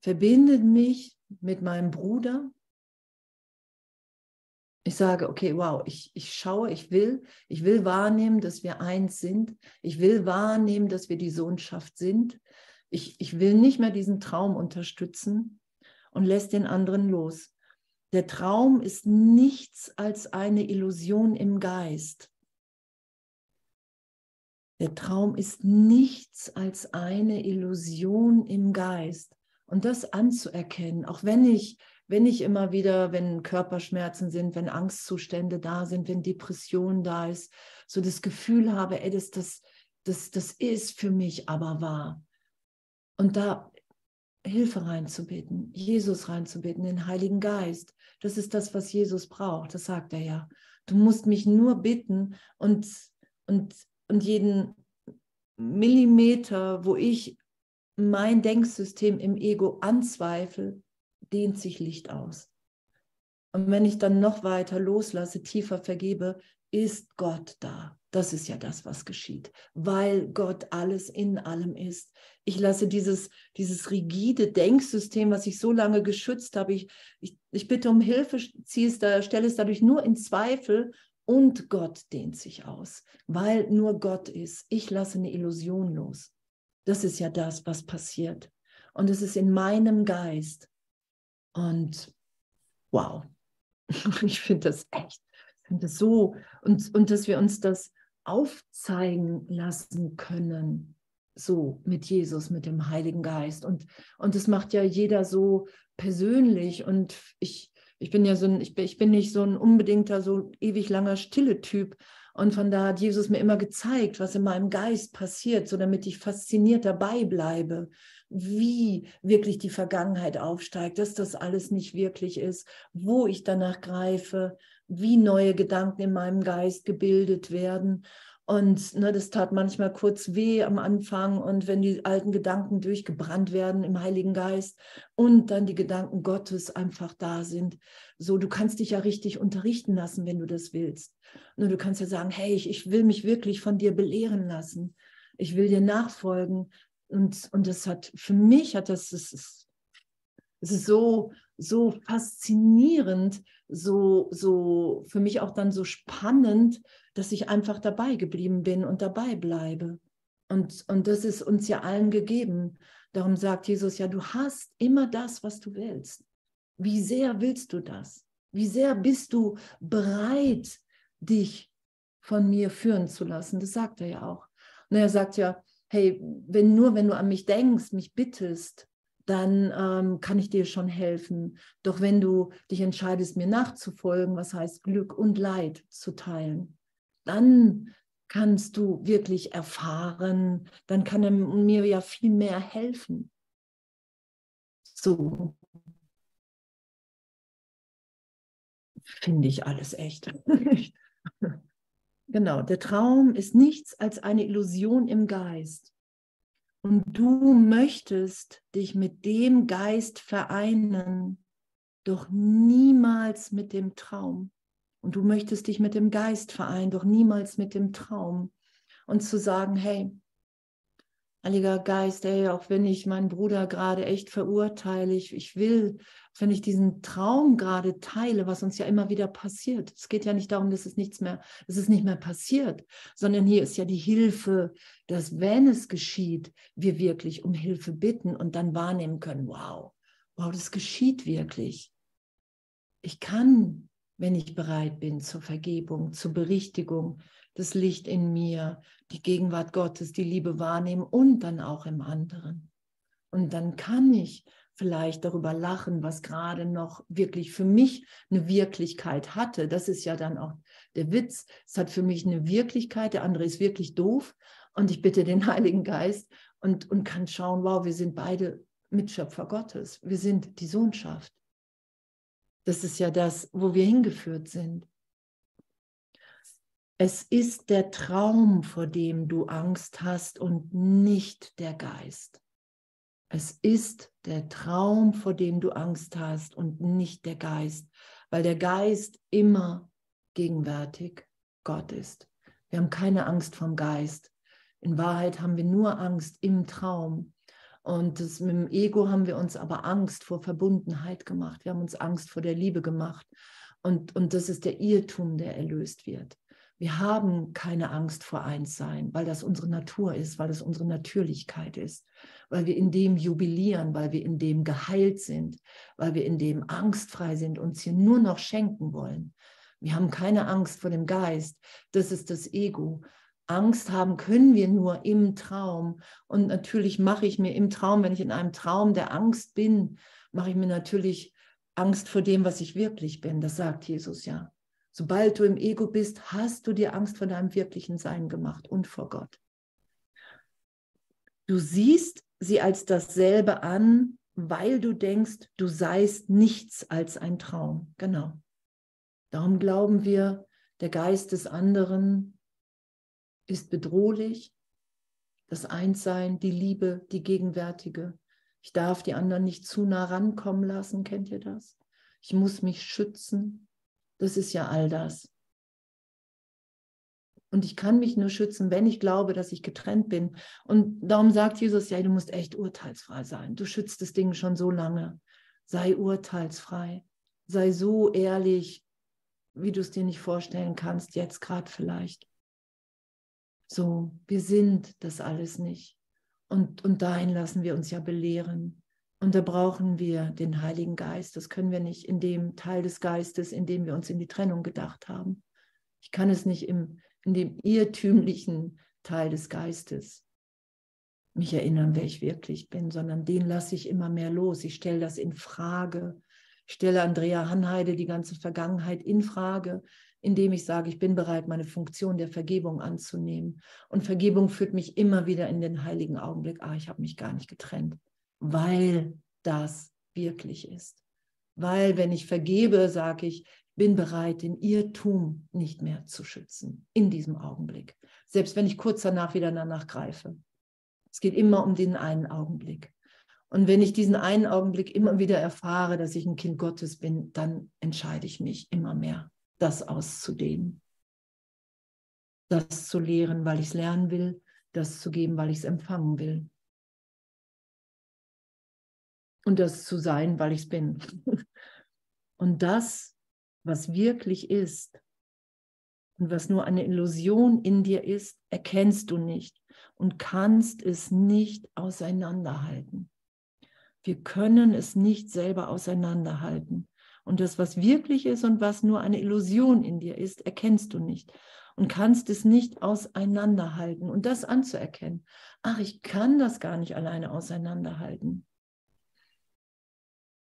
verbinde mich mit meinem Bruder. Ich sage, okay, wow, ich, ich schaue, ich will, ich will wahrnehmen, dass wir eins sind. Ich will wahrnehmen, dass wir die Sohnschaft sind. Ich, ich will nicht mehr diesen Traum unterstützen und lässt den anderen los. Der Traum ist nichts als eine Illusion im Geist. Der Traum ist nichts als eine Illusion im Geist. Und das anzuerkennen, auch wenn ich, wenn ich immer wieder, wenn Körperschmerzen sind, wenn Angstzustände da sind, wenn Depression da ist, so das Gefühl habe, ey, das, das, das, das ist für mich aber wahr. Und da Hilfe reinzubeten, Jesus reinzubeten, den Heiligen Geist. Das ist das, was Jesus braucht. Das sagt er ja. Du musst mich nur bitten und, und, und jeden Millimeter, wo ich mein Denksystem im Ego anzweifle, dehnt sich Licht aus. Und wenn ich dann noch weiter loslasse, tiefer vergebe, ist Gott da. Das ist ja das, was geschieht, weil Gott alles in allem ist. Ich lasse dieses, dieses rigide Denksystem, was ich so lange geschützt habe, ich, ich, ich bitte um Hilfe, ziehe es da, stelle es dadurch nur in Zweifel und Gott dehnt sich aus, weil nur Gott ist. Ich lasse eine Illusion los. Das ist ja das, was passiert. Und es ist in meinem Geist. Und wow, ich finde das echt, ich finde das so, und, und dass wir uns das aufzeigen lassen können, so mit Jesus, mit dem Heiligen Geist. Und, und das macht ja jeder so persönlich. Und ich, ich bin ja so ein, ich bin, ich bin nicht so ein unbedingter, so ewig langer stille Typ. Und von da hat Jesus mir immer gezeigt, was in meinem Geist passiert, so damit ich fasziniert dabei bleibe, wie wirklich die Vergangenheit aufsteigt, dass das alles nicht wirklich ist, wo ich danach greife, wie neue Gedanken in meinem Geist gebildet werden. Und ne, das tat manchmal kurz weh am Anfang und wenn die alten Gedanken durchgebrannt werden im Heiligen Geist und dann die Gedanken Gottes einfach da sind. So, du kannst dich ja richtig unterrichten lassen, wenn du das willst. Nur du kannst ja sagen, hey, ich, ich will mich wirklich von dir belehren lassen. Ich will dir nachfolgen. Und, und das hat, für mich hat das, es ist, es ist so, so faszinierend, so, so für mich auch dann so spannend, dass ich einfach dabei geblieben bin und dabei bleibe. Und, und das ist uns ja allen gegeben. Darum sagt Jesus ja, du hast immer das, was du willst. Wie sehr willst du das? Wie sehr bist du bereit, dich von mir führen zu lassen? Das sagt er ja auch. Und er sagt ja, hey, wenn nur wenn du an mich denkst, mich bittest, dann ähm, kann ich dir schon helfen. Doch wenn du dich entscheidest, mir nachzufolgen, was heißt Glück und Leid zu teilen, dann kannst du wirklich erfahren, dann kann er mir ja viel mehr helfen. So finde ich alles echt. genau, der Traum ist nichts als eine Illusion im Geist. Und du möchtest dich mit dem Geist vereinen, doch niemals mit dem Traum. Und du möchtest dich mit dem Geist vereinen, doch niemals mit dem Traum. Und zu sagen, hey, Heiliger Geist, ey, auch wenn ich meinen Bruder gerade echt verurteile, ich, ich will, wenn ich diesen Traum gerade teile, was uns ja immer wieder passiert. Es geht ja nicht darum, dass es nichts mehr, dass es nicht mehr passiert, sondern hier ist ja die Hilfe, dass wenn es geschieht, wir wirklich um Hilfe bitten und dann wahrnehmen können, wow, wow, das geschieht wirklich. Ich kann, wenn ich bereit bin zur Vergebung, zur Berichtigung, das Licht in mir, die Gegenwart Gottes, die Liebe wahrnehmen und dann auch im anderen. Und dann kann ich vielleicht darüber lachen, was gerade noch wirklich für mich eine Wirklichkeit hatte. Das ist ja dann auch der Witz. Es hat für mich eine Wirklichkeit, der andere ist wirklich doof. Und ich bitte den Heiligen Geist und, und kann schauen, wow, wir sind beide Mitschöpfer Gottes. Wir sind die Sohnschaft. Das ist ja das, wo wir hingeführt sind. Es ist der Traum, vor dem du Angst hast und nicht der Geist. Es ist der Traum, vor dem du Angst hast und nicht der Geist, weil der Geist immer gegenwärtig Gott ist. Wir haben keine Angst vom Geist. In Wahrheit haben wir nur Angst im Traum. Und das, mit dem Ego haben wir uns aber Angst vor Verbundenheit gemacht. Wir haben uns Angst vor der Liebe gemacht. Und, und das ist der Irrtum, der erlöst wird. Wir haben keine Angst vor Einssein, weil das unsere Natur ist, weil das unsere Natürlichkeit ist, weil wir in dem jubilieren, weil wir in dem geheilt sind, weil wir in dem angstfrei sind, uns hier nur noch schenken wollen. Wir haben keine Angst vor dem Geist. Das ist das Ego. Angst haben können wir nur im Traum. Und natürlich mache ich mir im Traum, wenn ich in einem Traum der Angst bin, mache ich mir natürlich Angst vor dem, was ich wirklich bin. Das sagt Jesus ja. Sobald du im Ego bist, hast du dir Angst vor deinem wirklichen Sein gemacht und vor Gott. Du siehst sie als dasselbe an, weil du denkst, du seist nichts als ein Traum. Genau. Darum glauben wir, der Geist des anderen ist bedrohlich. Das Einssein, die Liebe, die gegenwärtige, Ich darf die anderen nicht zu nah rankommen lassen. Kennt ihr das? Ich muss mich schützen. Das ist ja all das. Und ich kann mich nur schützen, wenn ich glaube, dass ich getrennt bin. Und darum sagt Jesus, ja, du musst echt urteilsfrei sein. Du schützt das Ding schon so lange. Sei urteilsfrei. Sei so ehrlich, wie du es dir nicht vorstellen kannst, jetzt gerade vielleicht. So, wir sind das alles nicht. Und, und dahin lassen wir uns ja belehren. Und da brauchen wir den Heiligen Geist. Das können wir nicht in dem Teil des Geistes, in dem wir uns in die Trennung gedacht haben. Ich kann es nicht im, in dem irrtümlichen Teil des Geistes mich erinnern, wer ich wirklich bin, sondern den lasse ich immer mehr los. Ich stelle das in Frage. Ich stelle Andrea Hanheide die ganze Vergangenheit in Frage, indem ich sage, ich bin bereit, meine Funktion der Vergebung anzunehmen. Und Vergebung führt mich immer wieder in den heiligen Augenblick, ah, ich habe mich gar nicht getrennt, weil das wirklich ist. Weil wenn ich vergebe, sage ich, bin bereit, den Irrtum nicht mehr zu schützen in diesem Augenblick. Selbst wenn ich kurz danach wieder danach greife. Es geht immer um den einen Augenblick. Und wenn ich diesen einen Augenblick immer wieder erfahre, dass ich ein Kind Gottes bin, dann entscheide ich mich immer mehr, das auszudehnen. Das zu lehren, weil ich es lernen will, das zu geben, weil ich es empfangen will. Und das zu sein, weil ich es bin. Und das was wirklich ist und was nur eine Illusion in dir ist, erkennst du nicht und kannst es nicht auseinanderhalten. Wir können es nicht selber auseinanderhalten. Und das, was wirklich ist und was nur eine Illusion in dir ist, erkennst du nicht und kannst es nicht auseinanderhalten. Und das anzuerkennen, ach, ich kann das gar nicht alleine auseinanderhalten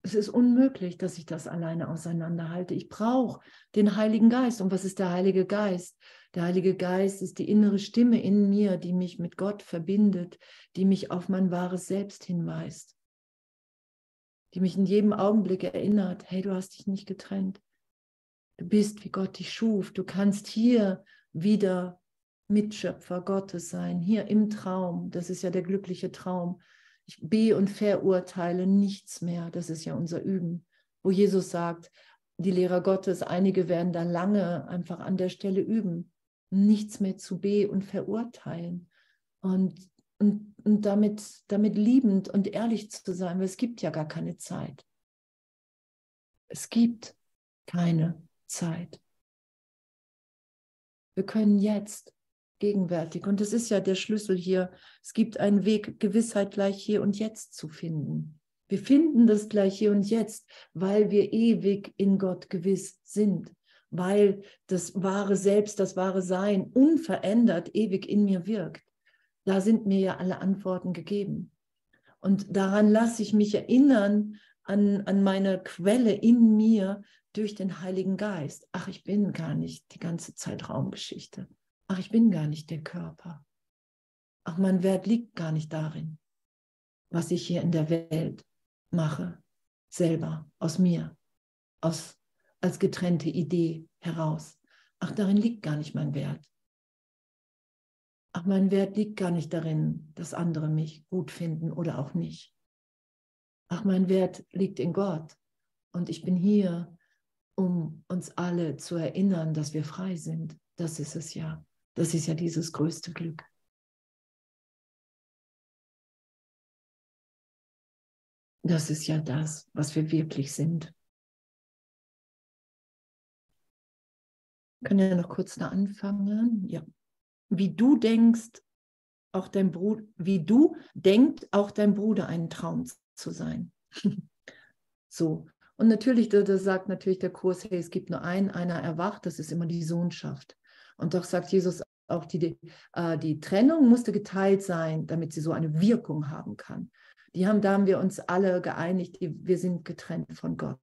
es ist unmöglich, dass ich das alleine auseinanderhalte. Ich brauche den Heiligen Geist. Und was ist der Heilige Geist? Der Heilige Geist ist die innere Stimme in mir, die mich mit Gott verbindet, die mich auf mein wahres Selbst hinweist, die mich in jedem Augenblick erinnert, hey, du hast dich nicht getrennt. Du bist, wie Gott dich schuf. Du kannst hier wieder Mitschöpfer Gottes sein, hier im Traum. Das ist ja der glückliche Traum ich be- und verurteile nichts mehr. Das ist ja unser Üben, wo Jesus sagt, die Lehrer Gottes, einige werden da lange einfach an der Stelle üben, nichts mehr zu be- und verurteilen und, und, und damit, damit liebend und ehrlich zu sein, weil es gibt ja gar keine Zeit. Es gibt keine Zeit. Wir können jetzt gegenwärtig. Und das ist ja der Schlüssel hier. Es gibt einen Weg, Gewissheit gleich hier und jetzt zu finden. Wir finden das gleich hier und jetzt, weil wir ewig in Gott gewiss sind, weil das wahre Selbst, das wahre Sein unverändert ewig in mir wirkt. Da sind mir ja alle Antworten gegeben. Und daran lasse ich mich erinnern an, an meine Quelle in mir durch den Heiligen Geist. Ach, ich bin gar nicht die ganze Zeit Raumgeschichte ach, ich bin gar nicht der Körper. Ach, mein Wert liegt gar nicht darin, was ich hier in der Welt mache, selber, aus mir, aus, als getrennte Idee heraus. Ach, darin liegt gar nicht mein Wert. Ach, mein Wert liegt gar nicht darin, dass andere mich gut finden oder auch nicht. Ach, mein Wert liegt in Gott. Und ich bin hier, um uns alle zu erinnern, dass wir frei sind. Das ist es ja. Das ist ja dieses größte Glück. Das ist ja das, was wir wirklich sind. Wir können ja noch kurz da anfangen. Ja. Wie du denkst, auch dein Bruder, wie du denkt auch dein Bruder einen Traum zu sein. so. Und natürlich, da, da sagt natürlich der Kurs, hey, es gibt nur einen, einer erwacht, das ist immer die Sohnschaft. Und doch sagt Jesus auch, die, äh, die Trennung musste geteilt sein, damit sie so eine Wirkung haben kann. Die haben, da haben wir uns alle geeinigt, die, wir sind getrennt von Gott.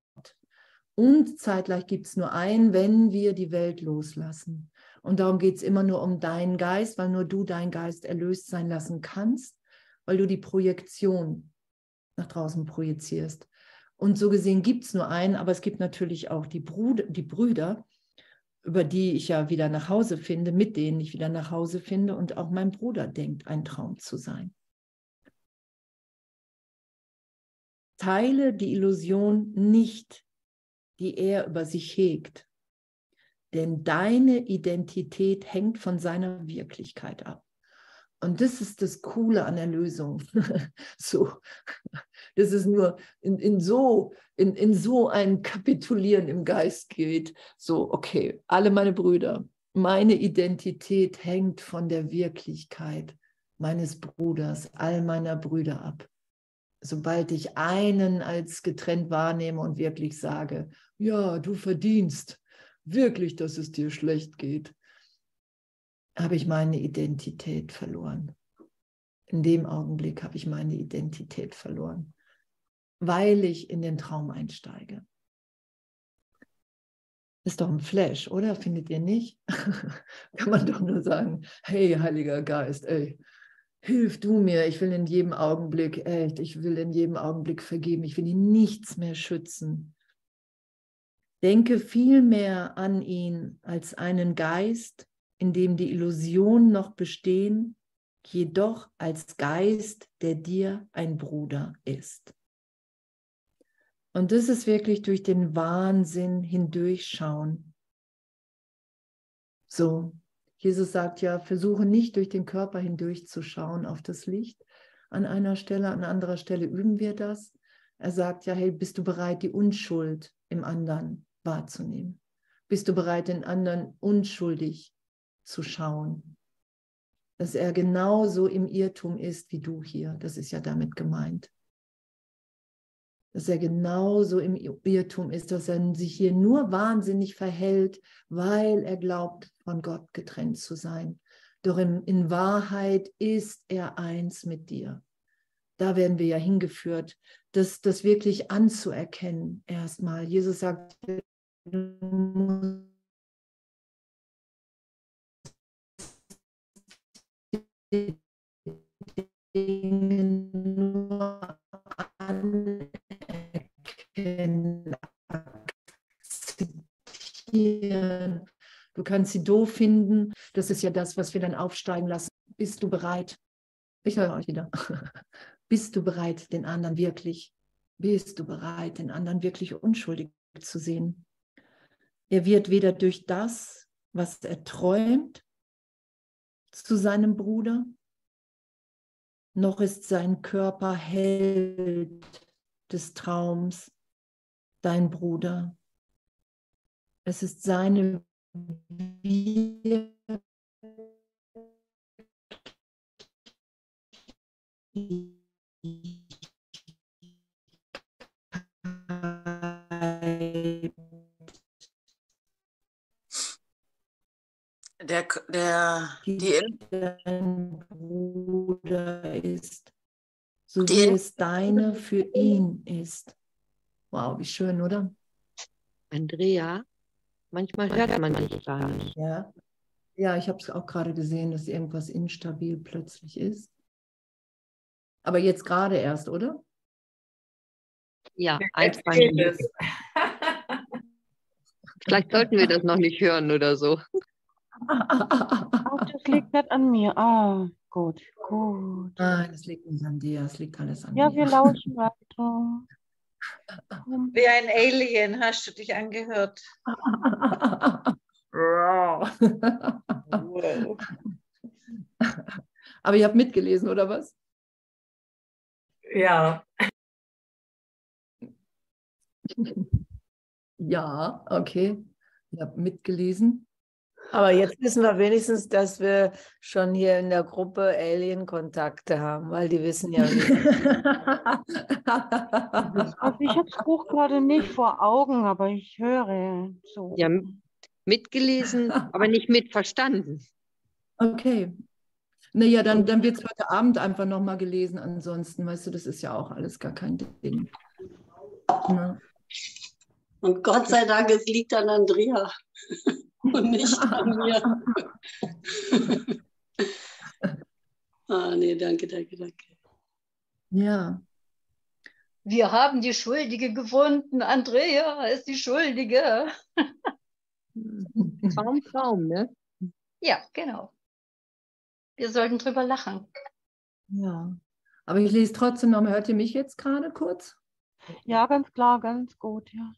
Und zeitgleich gibt es nur einen, wenn wir die Welt loslassen. Und darum geht es immer nur um deinen Geist, weil nur du deinen Geist erlöst sein lassen kannst, weil du die Projektion nach draußen projizierst. Und so gesehen gibt es nur einen, aber es gibt natürlich auch die, Bruder, die Brüder, über die ich ja wieder nach Hause finde, mit denen ich wieder nach Hause finde und auch mein Bruder denkt, ein Traum zu sein. teile die Illusion nicht, die er über sich hegt. Denn deine Identität hängt von seiner Wirklichkeit ab. Und das ist das Coole an der Lösung. so, dass es nur in, in, so, in, in so ein Kapitulieren im Geist geht. So, okay, alle meine Brüder, meine Identität hängt von der Wirklichkeit meines Bruders, all meiner Brüder ab. Sobald ich einen als getrennt wahrnehme und wirklich sage, ja, du verdienst wirklich, dass es dir schlecht geht, habe ich meine Identität verloren. In dem Augenblick habe ich meine Identität verloren, weil ich in den Traum einsteige. Ist doch ein Flash, oder? Findet ihr nicht? Kann man doch nur sagen, hey, Heiliger Geist, ey, hilf du mir, ich will in jedem Augenblick, echt, ich will in jedem Augenblick vergeben, ich will ihn nichts mehr schützen. Denke viel mehr an ihn als einen Geist, in dem die Illusionen noch bestehen, jedoch als Geist, der dir ein Bruder ist. Und das ist wirklich durch den Wahnsinn hindurchschauen. So, Jesus sagt ja, versuche nicht durch den Körper hindurchzuschauen auf das Licht. An einer Stelle, an anderer Stelle üben wir das. Er sagt ja, hey, bist du bereit, die Unschuld im anderen wahrzunehmen? Bist du bereit, den anderen unschuldig zu schauen? Dass er genauso im Irrtum ist wie du hier. Das ist ja damit gemeint dass er genauso im Irrtum ist, dass er sich hier nur wahnsinnig verhält, weil er glaubt, von Gott getrennt zu sein. Doch in, in Wahrheit ist er eins mit dir. Da werden wir ja hingeführt, das, das wirklich anzuerkennen erstmal. Jesus sagt, du Dinge nur anerkennen. Du kannst sie doof finden. Das ist ja das, was wir dann aufsteigen lassen. Bist du bereit? Ich höre euch wieder. Bist du bereit, den anderen wirklich, bist du bereit, den anderen wirklich unschuldig zu sehen? Er wird weder durch das, was er träumt, zu seinem Bruder, noch ist sein Körper Held des Traums, dein Bruder. Es ist seine Wirklichkeit. Der, der, die, dein Bruder ist, so wie es deine für ihn ist. Wow, wie schön, oder? Andrea, manchmal hört man dich gar nicht. Ja, ja ich habe es auch gerade gesehen, dass irgendwas instabil plötzlich ist. Aber jetzt gerade erst, oder? Ja, ein, zwei Minuten. Vielleicht sollten wir das noch nicht hören oder so. Ach, das liegt nicht an mir. Ah, gut, gut. Nein, es liegt nicht an dir, es liegt alles an ja, mir. Ja, wir lauschen weiter. Wie ein Alien hast du dich angehört. Aber ihr habt mitgelesen, oder was? Ja. Ja, okay. Ihr habt mitgelesen. Aber jetzt wissen wir wenigstens, dass wir schon hier in der Gruppe Alien-Kontakte haben, weil die wissen ja nicht. also ich habe das Buch gerade nicht vor Augen, aber ich höre so. Ja, mitgelesen, aber nicht mitverstanden. Okay. Naja, dann, dann wird es heute Abend einfach nochmal gelesen. Ansonsten, weißt du, das ist ja auch alles gar kein Ding. Na. Und Gott sei Dank, es liegt an Andrea und nicht an mir. ah, nee, danke, danke, danke. Ja. Wir haben die Schuldige gefunden. Andrea ist die Schuldige. Traum, Traum, ne? Ja, genau. Wir sollten drüber lachen. Ja. Aber ich lese trotzdem noch mal. Hört ihr mich jetzt gerade kurz? Ja, ganz klar, ganz gut, ja.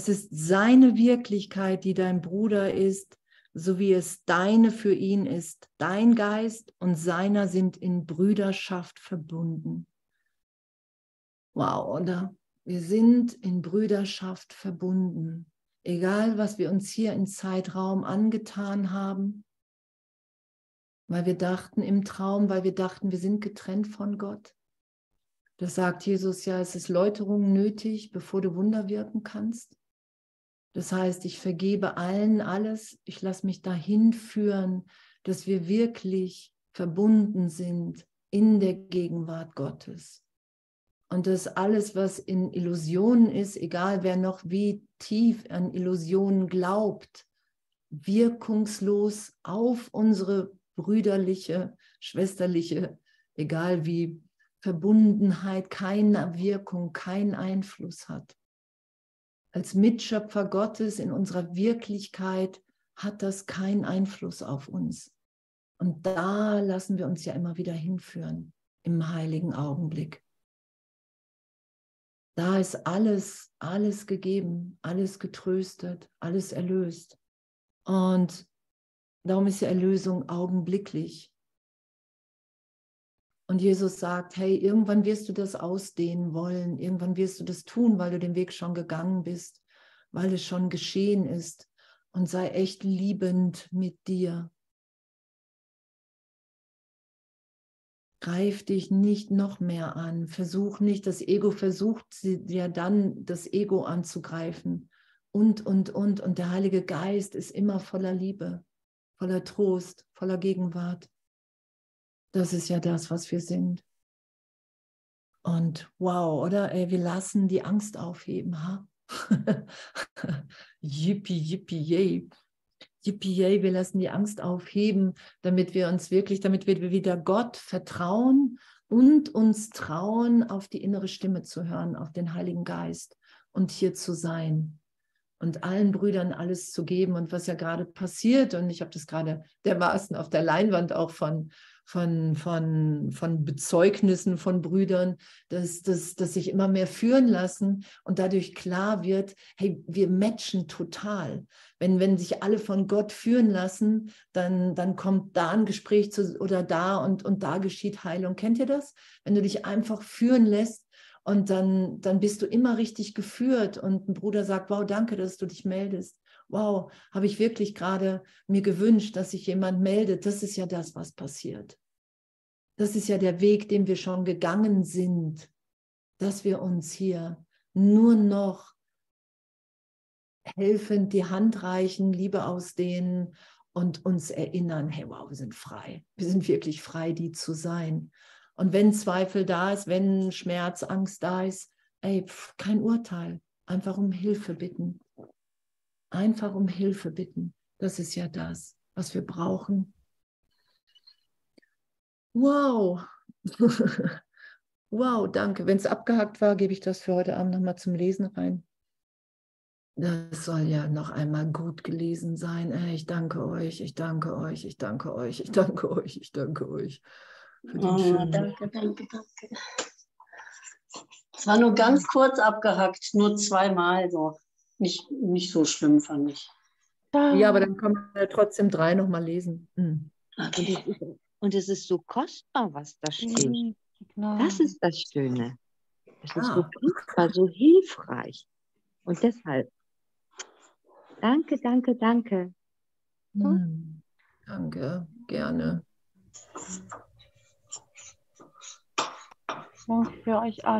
Es ist seine Wirklichkeit, die dein Bruder ist, so wie es deine für ihn ist. Dein Geist und seiner sind in Brüderschaft verbunden. Wow, oder? Wir sind in Brüderschaft verbunden. Egal, was wir uns hier im Zeitraum angetan haben, weil wir dachten im Traum, weil wir dachten, wir sind getrennt von Gott. Das sagt Jesus ja, es ist Läuterung nötig, bevor du Wunder wirken kannst. Das heißt, ich vergebe allen alles, ich lasse mich dahin führen, dass wir wirklich verbunden sind in der Gegenwart Gottes. Und dass alles, was in Illusionen ist, egal wer noch wie tief an Illusionen glaubt, wirkungslos auf unsere brüderliche, schwesterliche, egal wie Verbundenheit keine Wirkung, keinen Einfluss hat als Mitschöpfer Gottes in unserer Wirklichkeit hat das keinen Einfluss auf uns. Und da lassen wir uns ja immer wieder hinführen im heiligen Augenblick. Da ist alles, alles gegeben, alles getröstet, alles erlöst. Und darum ist die Erlösung augenblicklich. Und Jesus sagt, hey, irgendwann wirst du das ausdehnen wollen, irgendwann wirst du das tun, weil du den Weg schon gegangen bist, weil es schon geschehen ist. Und sei echt liebend mit dir. Greif dich nicht noch mehr an. Versuch nicht, das Ego versucht ja dann, das Ego anzugreifen. Und, und, und. Und der Heilige Geist ist immer voller Liebe, voller Trost, voller Gegenwart. Das ist ja das, was wir sind. Und wow, oder? Ey, wir lassen die Angst aufheben, ha? yippie, yippie, yay. Yippie, yay, wir lassen die Angst aufheben, damit wir uns wirklich, damit wir wieder Gott vertrauen und uns trauen, auf die innere Stimme zu hören, auf den Heiligen Geist und hier zu sein und allen Brüdern alles zu geben und was ja gerade passiert. Und ich habe das gerade dermaßen auf der Leinwand auch von, von, von, von Bezeugnissen von Brüdern, dass, dass, dass sich immer mehr führen lassen und dadurch klar wird, hey, wir matchen total. Wenn, wenn sich alle von Gott führen lassen, dann, dann kommt da ein Gespräch zu, oder da und, und da geschieht Heilung. Kennt ihr das? Wenn du dich einfach führen lässt, und dann, dann bist du immer richtig geführt und ein Bruder sagt, wow, danke, dass du dich meldest. Wow, habe ich wirklich gerade mir gewünscht, dass sich jemand meldet. Das ist ja das, was passiert. Das ist ja der Weg, den wir schon gegangen sind, dass wir uns hier nur noch helfend die Hand reichen, Liebe ausdehnen und uns erinnern, hey, wow, wir sind frei. Wir sind wirklich frei, die zu sein. Und wenn Zweifel da ist, wenn Schmerz, Angst da ist, ey, pf, kein Urteil. Einfach um Hilfe bitten. Einfach um Hilfe bitten. Das ist ja das, was wir brauchen. Wow. wow, danke. Wenn es abgehakt war, gebe ich das für heute Abend nochmal zum Lesen rein. Das soll ja noch einmal gut gelesen sein. Ich danke euch, ich danke euch, ich danke euch, ich danke euch, ich danke euch. Oh, danke, danke, danke. Es war nur ganz kurz abgehackt, nur zweimal so. Nicht, nicht so schlimm, fand ich. Ja, aber dann kann man ja trotzdem drei nochmal lesen. Mhm. Okay. Und es ist so kostbar, was da steht. Genau. Das ist das Schöne. Es ist ah. so kostbar, so hilfreich. Und deshalb, danke, danke, danke. Hm. Danke, gerne. Danke für euch alle.